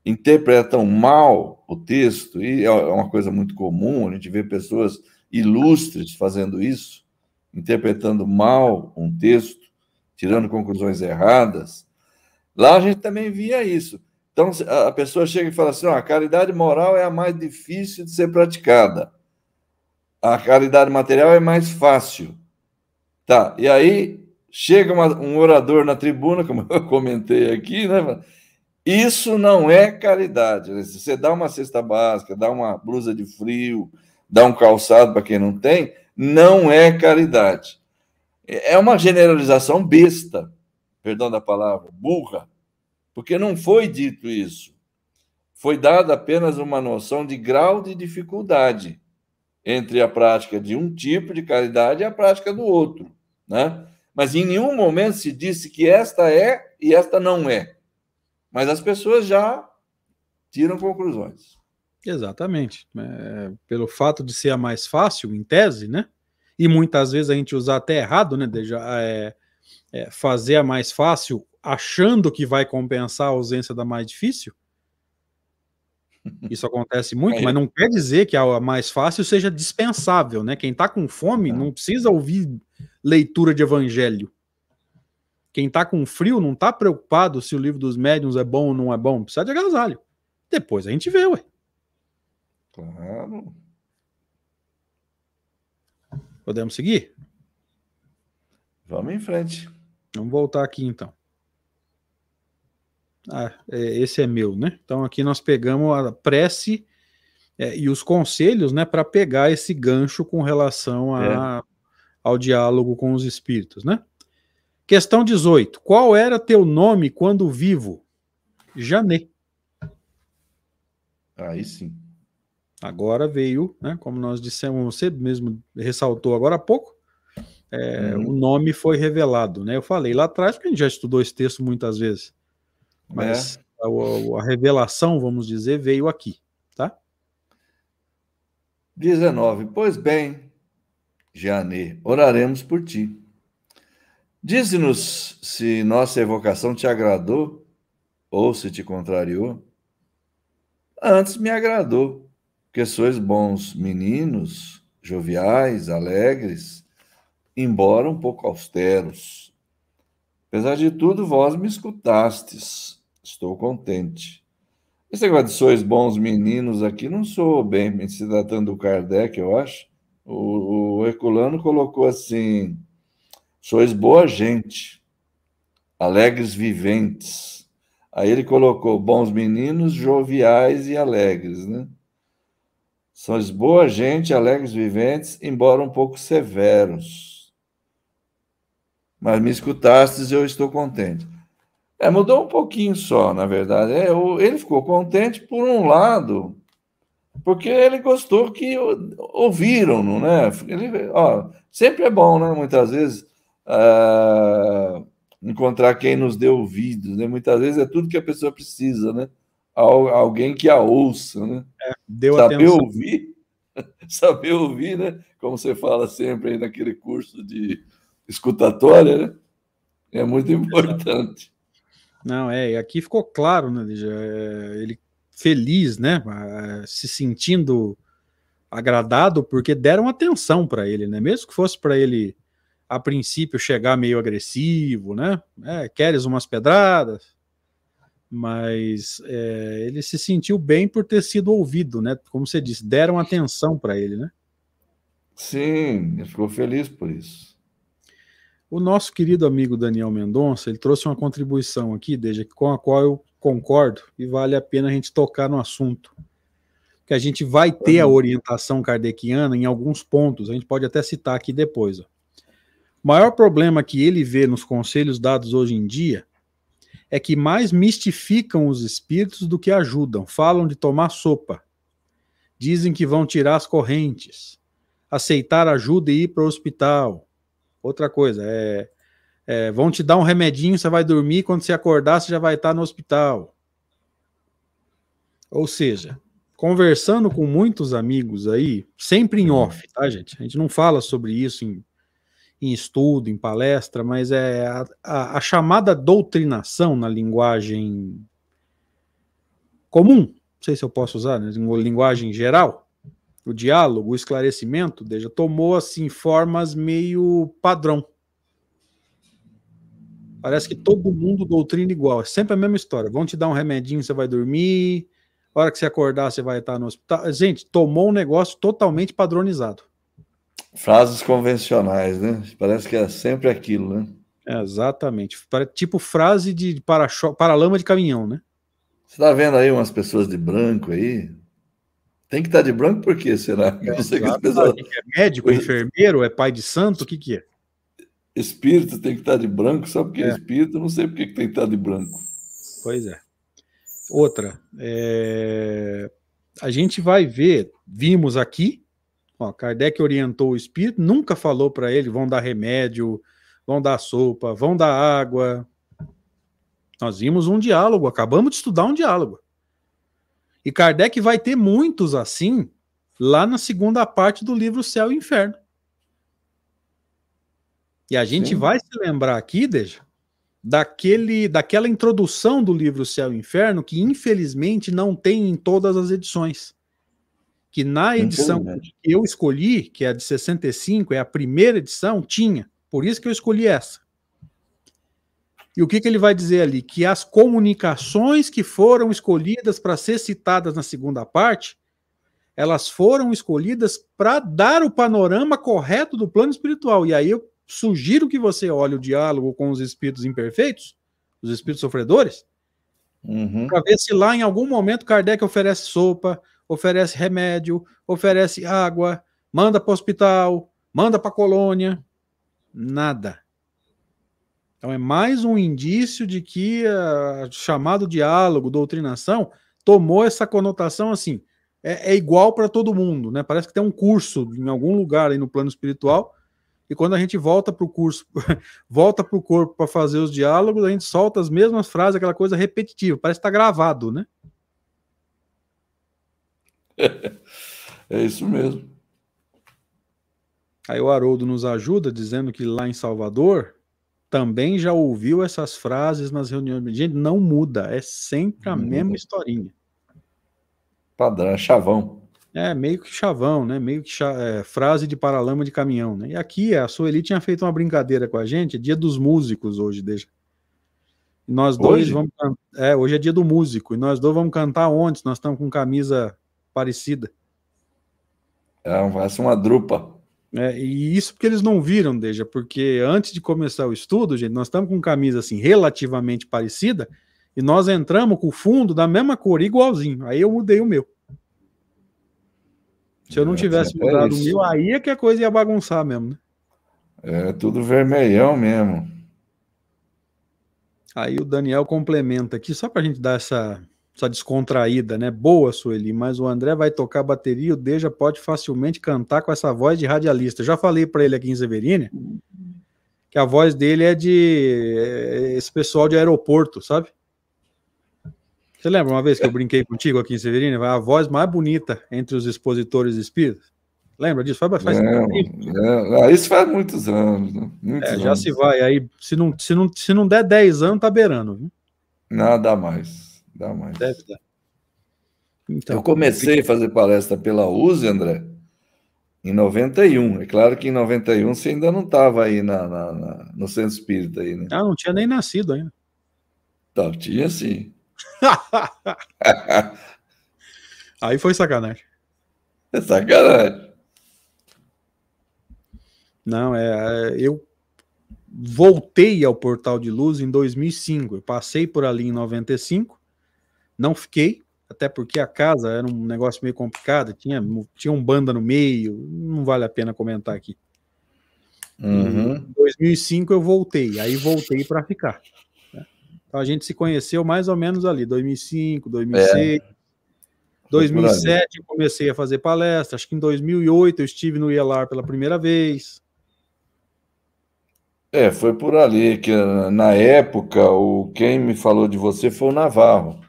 interpretam mal o texto, e é uma coisa muito comum, a gente vê pessoas ilustres fazendo isso, interpretando mal um texto, tirando conclusões erradas. Lá a gente também via isso. Então a pessoa chega e fala assim: oh, a caridade moral é a mais difícil de ser praticada, a caridade material é mais fácil. Tá, e aí chega uma, um orador na tribuna, como <laughs> eu comentei aqui, né? Isso não é caridade. Né? Você dá uma cesta básica, dá uma blusa de frio, dá um calçado para quem não tem, não é caridade. É uma generalização besta, perdão da palavra, burra, porque não foi dito isso. Foi dada apenas uma noção de grau de dificuldade entre a prática de um tipo de caridade e a prática do outro, né? Mas em nenhum momento se disse que esta é e esta não é. Mas as pessoas já tiram conclusões. Exatamente. É, pelo fato de ser a mais fácil, em tese, né? E muitas vezes a gente usar até errado, né? De, é, é, fazer a mais fácil achando que vai compensar a ausência da mais difícil. Isso acontece muito, mas não quer dizer que a mais fácil seja dispensável, né? Quem está com fome não precisa ouvir leitura de evangelho. Quem está com frio não está preocupado se o livro dos médiuns é bom ou não é bom. Precisa de agasalho. Depois a gente vê, ué. Claro. Podemos seguir? Vamos em frente. Vamos voltar aqui então. Ah, é, esse é meu, né? Então aqui nós pegamos a prece é, e os conselhos, né, para pegar esse gancho com relação a, é. ao diálogo com os espíritos, né? Questão 18. Qual era teu nome quando vivo? Janê. Aí sim. Agora veio, né, como nós dissemos, você mesmo ressaltou agora há pouco, é, uhum. o nome foi revelado. Né? Eu falei lá atrás, porque a gente já estudou esse texto muitas vezes, mas é. a, a, revelação, vamos dizer, veio aqui. Tá? 19. Pois bem, Janê, oraremos por ti Dize-nos se nossa evocação te agradou ou se te contrariou. Antes me agradou, porque sois bons meninos, joviais, alegres, embora um pouco austeros. Apesar de tudo, vós me escutastes. Estou contente. Esse negócio de sois bons meninos aqui não sou bem, se tratando do Kardec, eu acho. O, o Herculano colocou assim Sois boa gente, alegres viventes. Aí ele colocou bons meninos, joviais e alegres, né? Sois boa gente, alegres viventes, embora um pouco severos. Mas me escutastes e eu estou contente. É, mudou um pouquinho só, na verdade. É, ele ficou contente por um lado, porque ele gostou que ouviram, né? Ele, ó, sempre é bom, né? Muitas vezes uh, encontrar quem nos dê ouvidos, né? Muitas vezes é tudo que a pessoa precisa, né? alguém que a ouça, né? É, deu saber atenção. ouvir, <laughs> saber ouvir, né? Como você fala sempre aí naquele curso de escutatória, né? É muito importante. Não, é, aqui ficou claro, né, é, ele feliz, né, se sentindo agradado porque deram atenção para ele, né, mesmo que fosse para ele a princípio chegar meio agressivo, né? É, queres umas pedradas? Mas é, ele se sentiu bem por ter sido ouvido, né? Como você disse, deram atenção para ele, né? Sim, ele ficou feliz por isso. O nosso querido amigo Daniel Mendonça, ele trouxe uma contribuição aqui, desde com a qual eu concordo e vale a pena a gente tocar no assunto. Que a gente vai ter a orientação kardeciana em alguns pontos, a gente pode até citar aqui depois. Ó. O maior problema que ele vê nos conselhos dados hoje em dia é que mais mistificam os espíritos do que ajudam. Falam de tomar sopa, Dizem que vão tirar as correntes, aceitar ajuda e ir para o hospital. Outra coisa, é, é, vão te dar um remedinho, você vai dormir, quando você acordar, você já vai estar no hospital. Ou seja, conversando com muitos amigos aí, sempre em off, tá, gente? A gente não fala sobre isso em, em estudo, em palestra, mas é a, a, a chamada doutrinação na linguagem comum, não sei se eu posso usar, né, linguagem geral, o diálogo, o esclarecimento, já tomou assim formas meio padrão. Parece que todo mundo doutrina igual, é sempre a mesma história. Vão te dar um remedinho, você vai dormir, a hora que você acordar, você vai estar no hospital. Gente, tomou um negócio totalmente padronizado. Frases convencionais, né? Parece que é sempre aquilo, né? É, exatamente. Tipo frase de para-lama de caminhão, né? Você tá vendo aí umas pessoas de branco aí? Tem que estar tá de branco por quê, será? É, <laughs> sei que pessoas... é médico, é enfermeiro, é pai de santo, o que que é? Espírito tem que estar tá de branco, só porque é, é espírito, não sei porque que tem que estar tá de branco. Pois é. Outra, é... a gente vai ver, vimos aqui, ó, Kardec orientou o espírito, nunca falou para ele, vão dar remédio, vão dar sopa, vão dar água, nós vimos um diálogo, acabamos de estudar um diálogo. E Kardec vai ter muitos assim lá na segunda parte do livro Céu e Inferno. E a gente Sim. vai se lembrar aqui, Deja, daquele, daquela introdução do livro Céu e Inferno, que infelizmente não tem em todas as edições. Que na edição que eu escolhi, que é a de 65, é a primeira edição, tinha. Por isso que eu escolhi essa. E o que, que ele vai dizer ali? Que as comunicações que foram escolhidas para ser citadas na segunda parte, elas foram escolhidas para dar o panorama correto do plano espiritual. E aí eu sugiro que você olhe o diálogo com os espíritos imperfeitos, os espíritos sofredores, uhum. para ver se lá em algum momento Kardec oferece sopa, oferece remédio, oferece água, manda para o hospital, manda para a colônia. Nada. Então é mais um indício de que uh, chamado diálogo, doutrinação, tomou essa conotação assim, é, é igual para todo mundo, né? Parece que tem um curso em algum lugar aí no plano espiritual, e quando a gente volta para o curso, <laughs> volta para o corpo para fazer os diálogos, a gente solta as mesmas frases, aquela coisa repetitiva, parece que está gravado, né? <laughs> É isso mesmo. Aí o Haroldo nos ajuda dizendo que lá em Salvador também já ouviu essas frases nas reuniões. Gente, não muda, é sempre a mesma historinha. Padrão, é chavão. É, meio que chavão, né? Meio que é, frase de paralama de caminhão, né? E aqui a Sueli tinha feito uma brincadeira com a gente, é dia dos músicos hoje, deixa. Nós dois hoje? vamos É, hoje é dia do músico, e nós dois vamos cantar onde? Nós estamos com camisa parecida. É, vai ser uma drupa. É, e isso porque eles não viram, Deja, porque antes de começar o estudo, gente, nós estamos com camisa assim relativamente parecida e nós entramos com o fundo da mesma cor, igualzinho. Aí eu mudei o meu. Se eu não é, tivesse é mudado o meu, aí é que a coisa ia bagunçar mesmo, né? É tudo vermelhão mesmo. Aí o Daniel complementa aqui, só para a gente dar essa essa descontraída, né? Boa, Sueli, mas o André vai tocar bateria, o Deja pode facilmente cantar com essa voz de radialista. Já falei para ele aqui em Severina que a voz dele é de é, esse pessoal de aeroporto, sabe? Você lembra uma vez que eu brinquei contigo aqui em Severina? A voz mais bonita entre os expositores espíritas? Lembra disso? Faz, faz não, não, isso faz muitos anos. Né? Muitos é, já anos. se vai. Aí, se não, se, não, se não der 10 anos, tá beirando. Viu? Nada mais. Dá mais. Deve dar. Então, eu comecei a fazer palestra pela USE, André, em 91. É claro que em 91 você ainda não estava aí na, na, na, no centro espírita aí, né? Ah, não tinha nem nascido ainda. Tá, tinha sim. <laughs> aí foi sacanagem. É sacanagem. Não, é, é eu voltei ao Portal de Luz em 2005. Eu passei por ali em 95 não fiquei, até porque a casa era um negócio meio complicado, tinha, tinha um banda no meio, não vale a pena comentar aqui. Uhum. Em 2005 eu voltei, aí voltei para ficar. Né? Então a gente se conheceu mais ou menos ali, 2005, 2006. É. 2007 eu comecei a fazer palestra. Acho que em 2008 eu estive no IELAR pela primeira vez. É, foi por ali que na época o quem me falou de você foi o Navarro.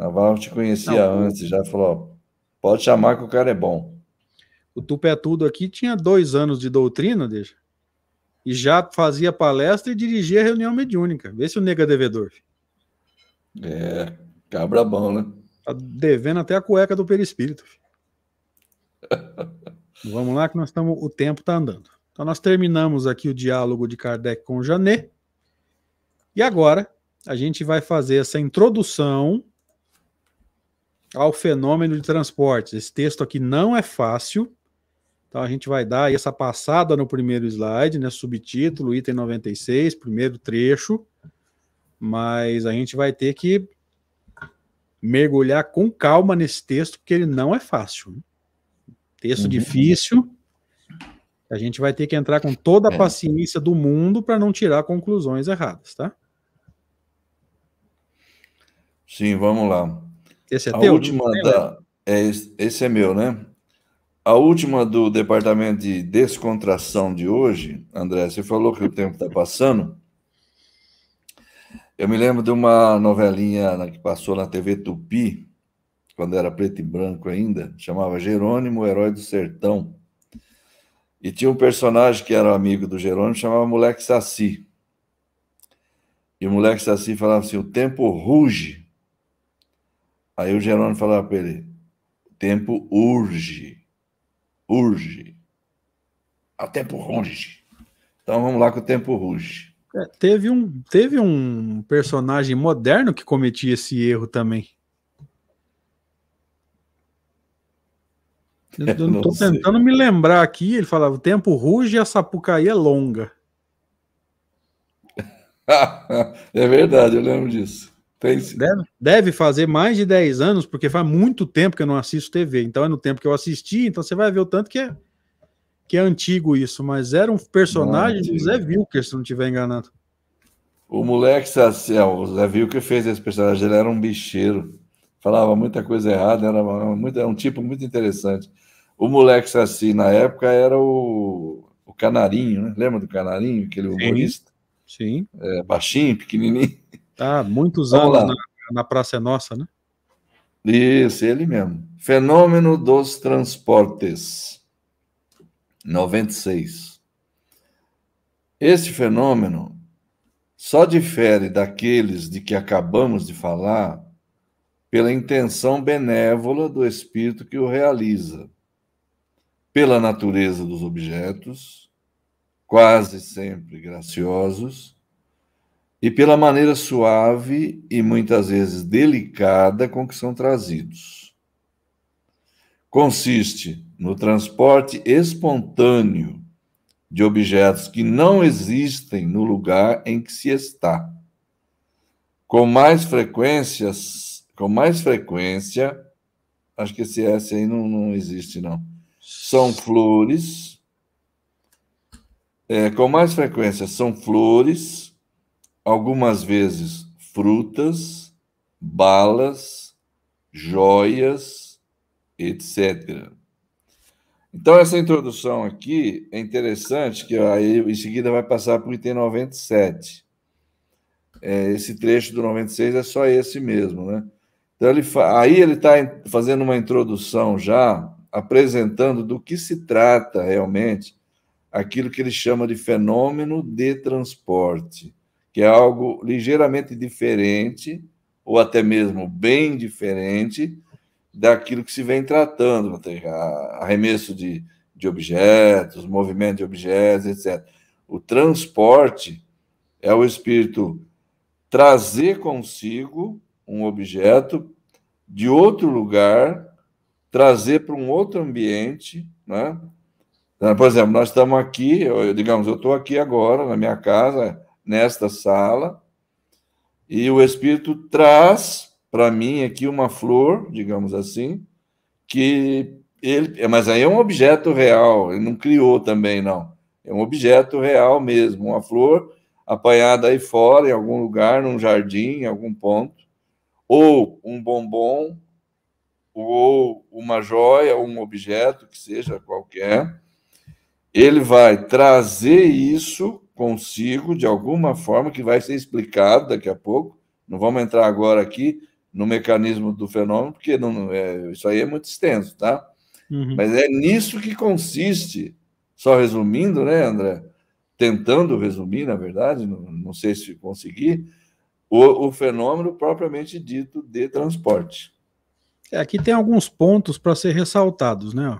Navarro te conhecia Não, antes, já falou, pode chamar que o cara é bom. O Tupé Tudo aqui tinha dois anos de doutrina, deixa, e já fazia palestra e dirigia reunião mediúnica. Vê se o nega é devedor. É, cabra bom, né? Tá devendo até a cueca do perispírito. <laughs> Vamos lá que nós estamos, o tempo está andando. Então nós terminamos aqui o diálogo de Kardec com Janet. E agora a gente vai fazer essa introdução ao fenômeno de transportes. Esse texto aqui não é fácil. Então a gente vai dar essa passada no primeiro slide, né, subtítulo, item 96, primeiro trecho, mas a gente vai ter que mergulhar com calma nesse texto, porque ele não é fácil. Texto uhum. difícil, a gente vai ter que entrar com toda a é. paciência do mundo para não tirar conclusões erradas, tá? Sim, vamos lá. Esse é a teu? Última da... é, esse é meu, né? A última do departamento de descontração de hoje, André, você falou que o tempo está passando. Eu me lembro de uma novelinha que passou na TV Tupi, quando era preto e branco ainda, chamava Jerônimo, o Herói do Sertão. E tinha um personagem que era amigo do Jerônimo, chamava Moleque Saci. E o Moleque Saci falava assim: o tempo ruge. Aí o Jerônimo falava para ele: o tempo urge. Urge. O tempo ruge. Então vamos lá com o tempo ruge. É, teve, um, teve um personagem moderno que cometia esse erro também. <laughs> Eu estou tentando me lembrar aqui, ele falava, o tempo ruge e a sapucaí é longa. <laughs> é verdade, eu lembro disso. Deve, deve, fazer mais de 10 anos, porque faz muito tempo que eu não assisto TV. Então é no tempo que eu assisti, então você vai ver o tanto que é, que é antigo isso. Mas era um personagem do Zé Vilker, se não estiver enganado. O moleque, é, o Zé Vilker fez esse personagem, ele era um bicheiro. Falava muita coisa errada, era, muito, era um tipo muito interessante. O moleque Saci, na época, era o, o Canarinho, né? Lembra do Canarinho, aquele humorista? Sim. É, baixinho, pequenininho. Tá, muitos anos na, na Praça é Nossa, né? Isso, ele mesmo. Fenômeno dos transportes. 96. Esse fenômeno só difere daqueles de que acabamos de falar pela intenção benévola do espírito que o realiza pela natureza dos objetos, quase sempre graciosos, e pela maneira suave e muitas vezes delicada com que são trazidos. Consiste no transporte espontâneo de objetos que não existem no lugar em que se está. Com mais frequências, com mais frequência, acho que esse S aí não, não existe, não são flores, é, com mais frequência são flores, algumas vezes frutas, balas, joias, etc. Então, essa introdução aqui é interessante, que aí em seguida vai passar para o item 97. É, esse trecho do 96 é só esse mesmo, né? Então, ele, aí ele está fazendo uma introdução já apresentando do que se trata realmente aquilo que ele chama de fenômeno de transporte, que é algo ligeiramente diferente, ou até mesmo bem diferente, daquilo que se vem tratando, arremesso de, de objetos, movimento de objetos, etc. O transporte é o espírito trazer consigo um objeto de outro lugar trazer para um outro ambiente, né? Por exemplo, nós estamos aqui, digamos, eu estou aqui agora na minha casa, nesta sala, e o Espírito traz para mim aqui uma flor, digamos assim, que ele, mas aí é um objeto real, ele não criou também, não. É um objeto real mesmo, uma flor apanhada aí fora, em algum lugar, num jardim, em algum ponto, ou um bombom ou uma joia, ou um objeto, que seja qualquer, ele vai trazer isso consigo de alguma forma, que vai ser explicado daqui a pouco. Não vamos entrar agora aqui no mecanismo do fenômeno, porque não, é, isso aí é muito extenso, tá? Uhum. Mas é nisso que consiste, só resumindo, né, André? Tentando resumir, na verdade, não, não sei se conseguir, o, o fenômeno propriamente dito de transporte. É, aqui tem alguns pontos para ser ressaltados, né?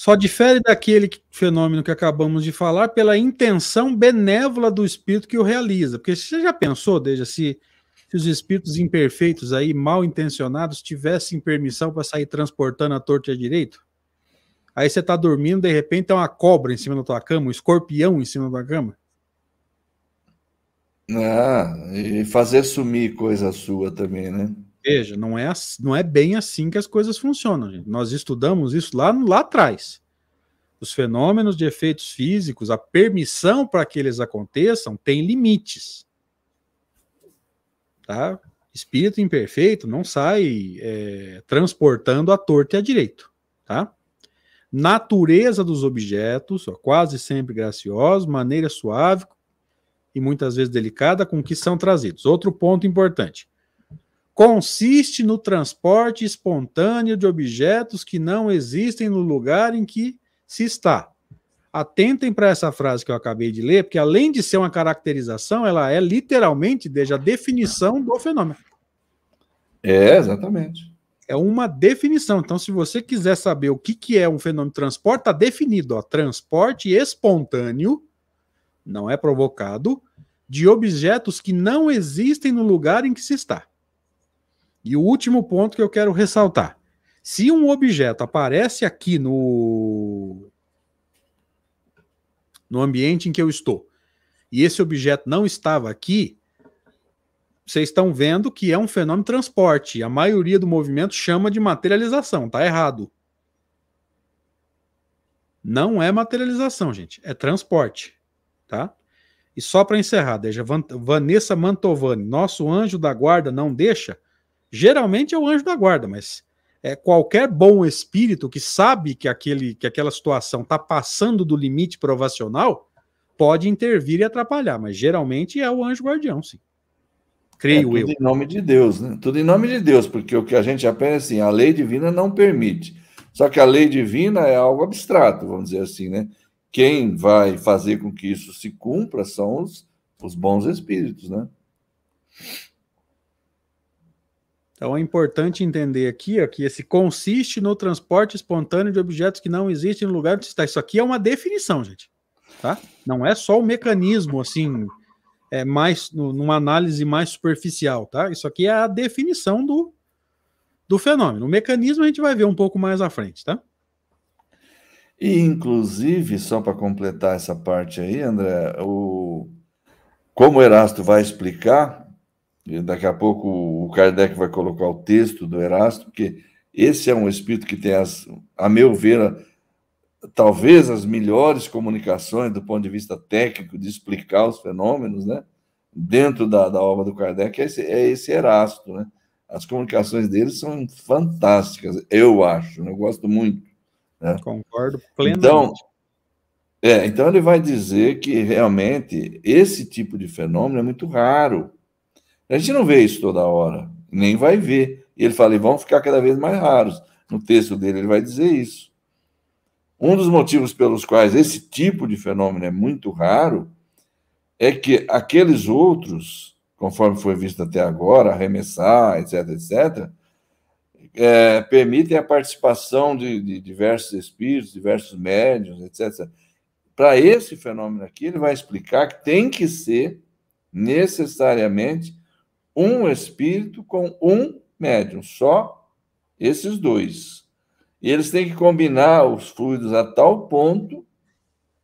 Só difere daquele fenômeno que acabamos de falar pela intenção benévola do espírito que o realiza. Porque você já pensou, desde se, se os espíritos imperfeitos aí, mal intencionados, tivessem permissão para sair transportando a torta e a direito? Aí você está dormindo, de repente tem uma cobra em cima da tua cama, um escorpião em cima da tua cama. Ah, e fazer sumir coisa sua também, né? Veja, não é, não é bem assim que as coisas funcionam. Gente. Nós estudamos isso lá, lá atrás. Os fenômenos de efeitos físicos, a permissão para que eles aconteçam tem limites. Tá? Espírito imperfeito não sai é, transportando a torta e a direito. Tá? Natureza dos objetos, ó, quase sempre graciosos, maneira suave e muitas vezes delicada com que são trazidos. Outro ponto importante consiste no transporte espontâneo de objetos que não existem no lugar em que se está. Atentem para essa frase que eu acabei de ler, porque além de ser uma caracterização, ela é literalmente desde a definição do fenômeno. É, exatamente. É uma definição. Então, se você quiser saber o que, que é um fenômeno de transporte, está definido: ó, transporte espontâneo, não é provocado, de objetos que não existem no lugar em que se está. E o último ponto que eu quero ressaltar: se um objeto aparece aqui no no ambiente em que eu estou, e esse objeto não estava aqui, vocês estão vendo que é um fenômeno de transporte. A maioria do movimento chama de materialização, tá errado. Não é materialização, gente, é transporte, tá? E só para encerrar, deixa Vanessa Mantovani, nosso anjo da guarda não deixa Geralmente é o anjo da guarda, mas é qualquer bom espírito que sabe que, aquele, que aquela situação está passando do limite provacional pode intervir e atrapalhar, mas geralmente é o anjo guardião, sim. Creio é, tudo eu. em nome de Deus, né? Tudo em nome de Deus, porque o que a gente aprende é assim, a lei divina não permite. Só que a lei divina é algo abstrato, vamos dizer assim, né? Quem vai fazer com que isso se cumpra são os, os bons espíritos, né? Então é importante entender aqui ó, que esse consiste no transporte espontâneo de objetos que não existem no lugar onde está. Isso aqui é uma definição, gente. Tá? Não é só o mecanismo, assim, é mais numa análise mais superficial, tá? Isso aqui é a definição do, do fenômeno. O mecanismo a gente vai ver um pouco mais à frente, tá? E, inclusive, só para completar essa parte aí, André, o... como o Erasto vai explicar, e daqui a pouco o Kardec vai colocar o texto do Erasto, porque esse é um espírito que tem, as, a meu ver, talvez as melhores comunicações do ponto de vista técnico de explicar os fenômenos, né? Dentro da, da obra do Kardec é esse, é esse Erasto, né? As comunicações dele são fantásticas, eu acho, né? eu gosto muito. Né? Concordo plenamente. Então, é, então ele vai dizer que realmente esse tipo de fenômeno é muito raro. A gente não vê isso toda hora, nem vai ver. E ele fala, e vão ficar cada vez mais raros. No texto dele, ele vai dizer isso. Um dos motivos pelos quais esse tipo de fenômeno é muito raro é que aqueles outros, conforme foi visto até agora, arremessar, etc., etc., é, permitem a participação de, de diversos espíritos, diversos médios, etc. Para esse fenômeno aqui, ele vai explicar que tem que ser necessariamente um espírito com um médium, só esses dois. E eles têm que combinar os fluidos a tal ponto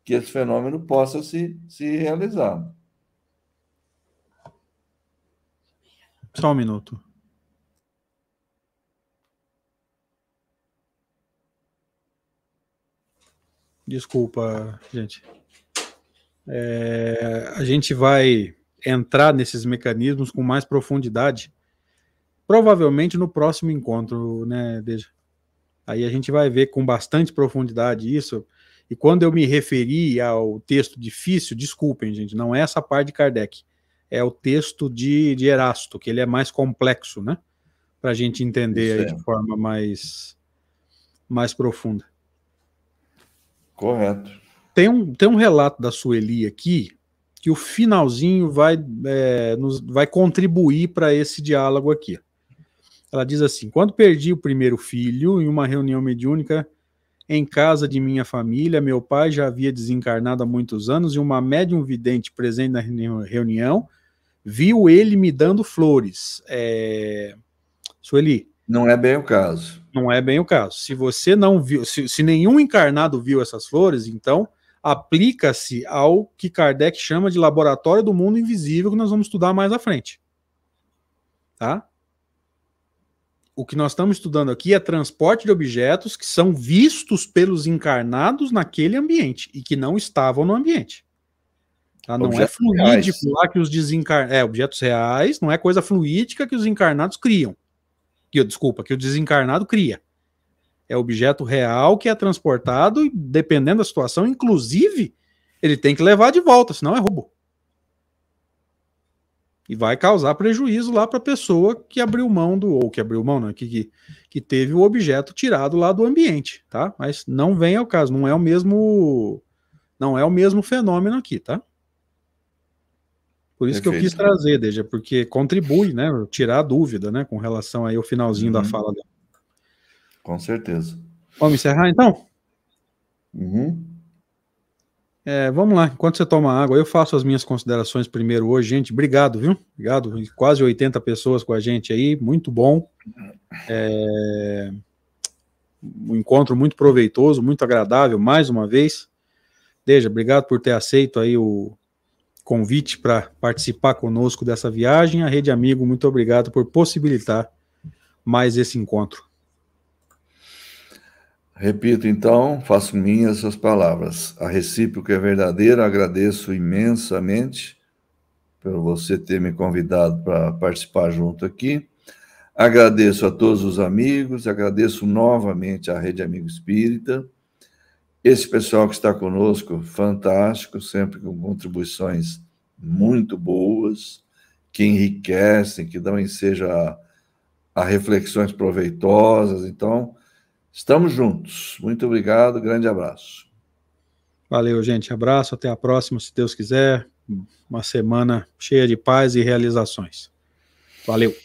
que esse fenômeno possa se, se realizar. Só um minuto. Desculpa, gente. É, a gente vai entrar nesses mecanismos com mais profundidade provavelmente no próximo encontro, né, Deja? Aí a gente vai ver com bastante profundidade isso. E quando eu me referi ao texto difícil, desculpem, gente, não é essa parte de Kardec. É o texto de, de Erasto, que ele é mais complexo, né? Para a gente entender de forma mais, mais profunda. Correto. Tem um, tem um relato da Sueli aqui, que o finalzinho vai, é, nos, vai contribuir para esse diálogo aqui. Ela diz assim: Quando perdi o primeiro filho em uma reunião mediúnica em casa de minha família, meu pai já havia desencarnado há muitos anos e uma médium vidente presente na reunião viu ele me dando flores. É... Sueli. Não é bem o caso. Não é bem o caso. Se você não viu, se, se nenhum encarnado viu essas flores, então aplica-se ao que Kardec chama de laboratório do mundo invisível, que nós vamos estudar mais à frente. Tá? O que nós estamos estudando aqui é transporte de objetos que são vistos pelos encarnados naquele ambiente e que não estavam no ambiente. Tá? Não é objetos é fluídico reais. lá que os desencarnados. É, objetos reais, não é coisa fluídica que os encarnados criam. Que, desculpa, que o desencarnado cria. É objeto real que é transportado e, dependendo da situação, inclusive, ele tem que levar de volta, senão é roubo. E vai causar prejuízo lá para a pessoa que abriu mão do, ou que abriu mão, não, que, que, que teve o objeto tirado lá do ambiente, tá? Mas não vem ao caso, não é o mesmo, não é o mesmo fenômeno aqui, tá? Por isso Perfeito. que eu quis trazer, Deja, porque contribui, né? Tirar a dúvida, né? Com relação aí ao finalzinho uhum. da fala dela. Com certeza. Vamos encerrar então? Uhum. É, vamos lá, enquanto você toma água, eu faço as minhas considerações primeiro hoje, gente. Obrigado, viu? Obrigado. Quase 80 pessoas com a gente aí, muito bom. É... Um encontro muito proveitoso, muito agradável, mais uma vez. Deja, obrigado por ter aceito aí o convite para participar conosco dessa viagem. A Rede Amigo, muito obrigado por possibilitar mais esse encontro. Repito então, faço minhas as palavras. A recíproca é verdadeira, agradeço imensamente por você ter me convidado para participar junto aqui. Agradeço a todos os amigos, agradeço novamente à Rede Amigo Espírita. Esse pessoal que está conosco, fantástico, sempre com contribuições muito boas, que enriquecem, que dão ensejo a, a reflexões proveitosas. Então, Estamos juntos. Muito obrigado, grande abraço. Valeu, gente. Abraço, até a próxima, se Deus quiser. Uma semana cheia de paz e realizações. Valeu.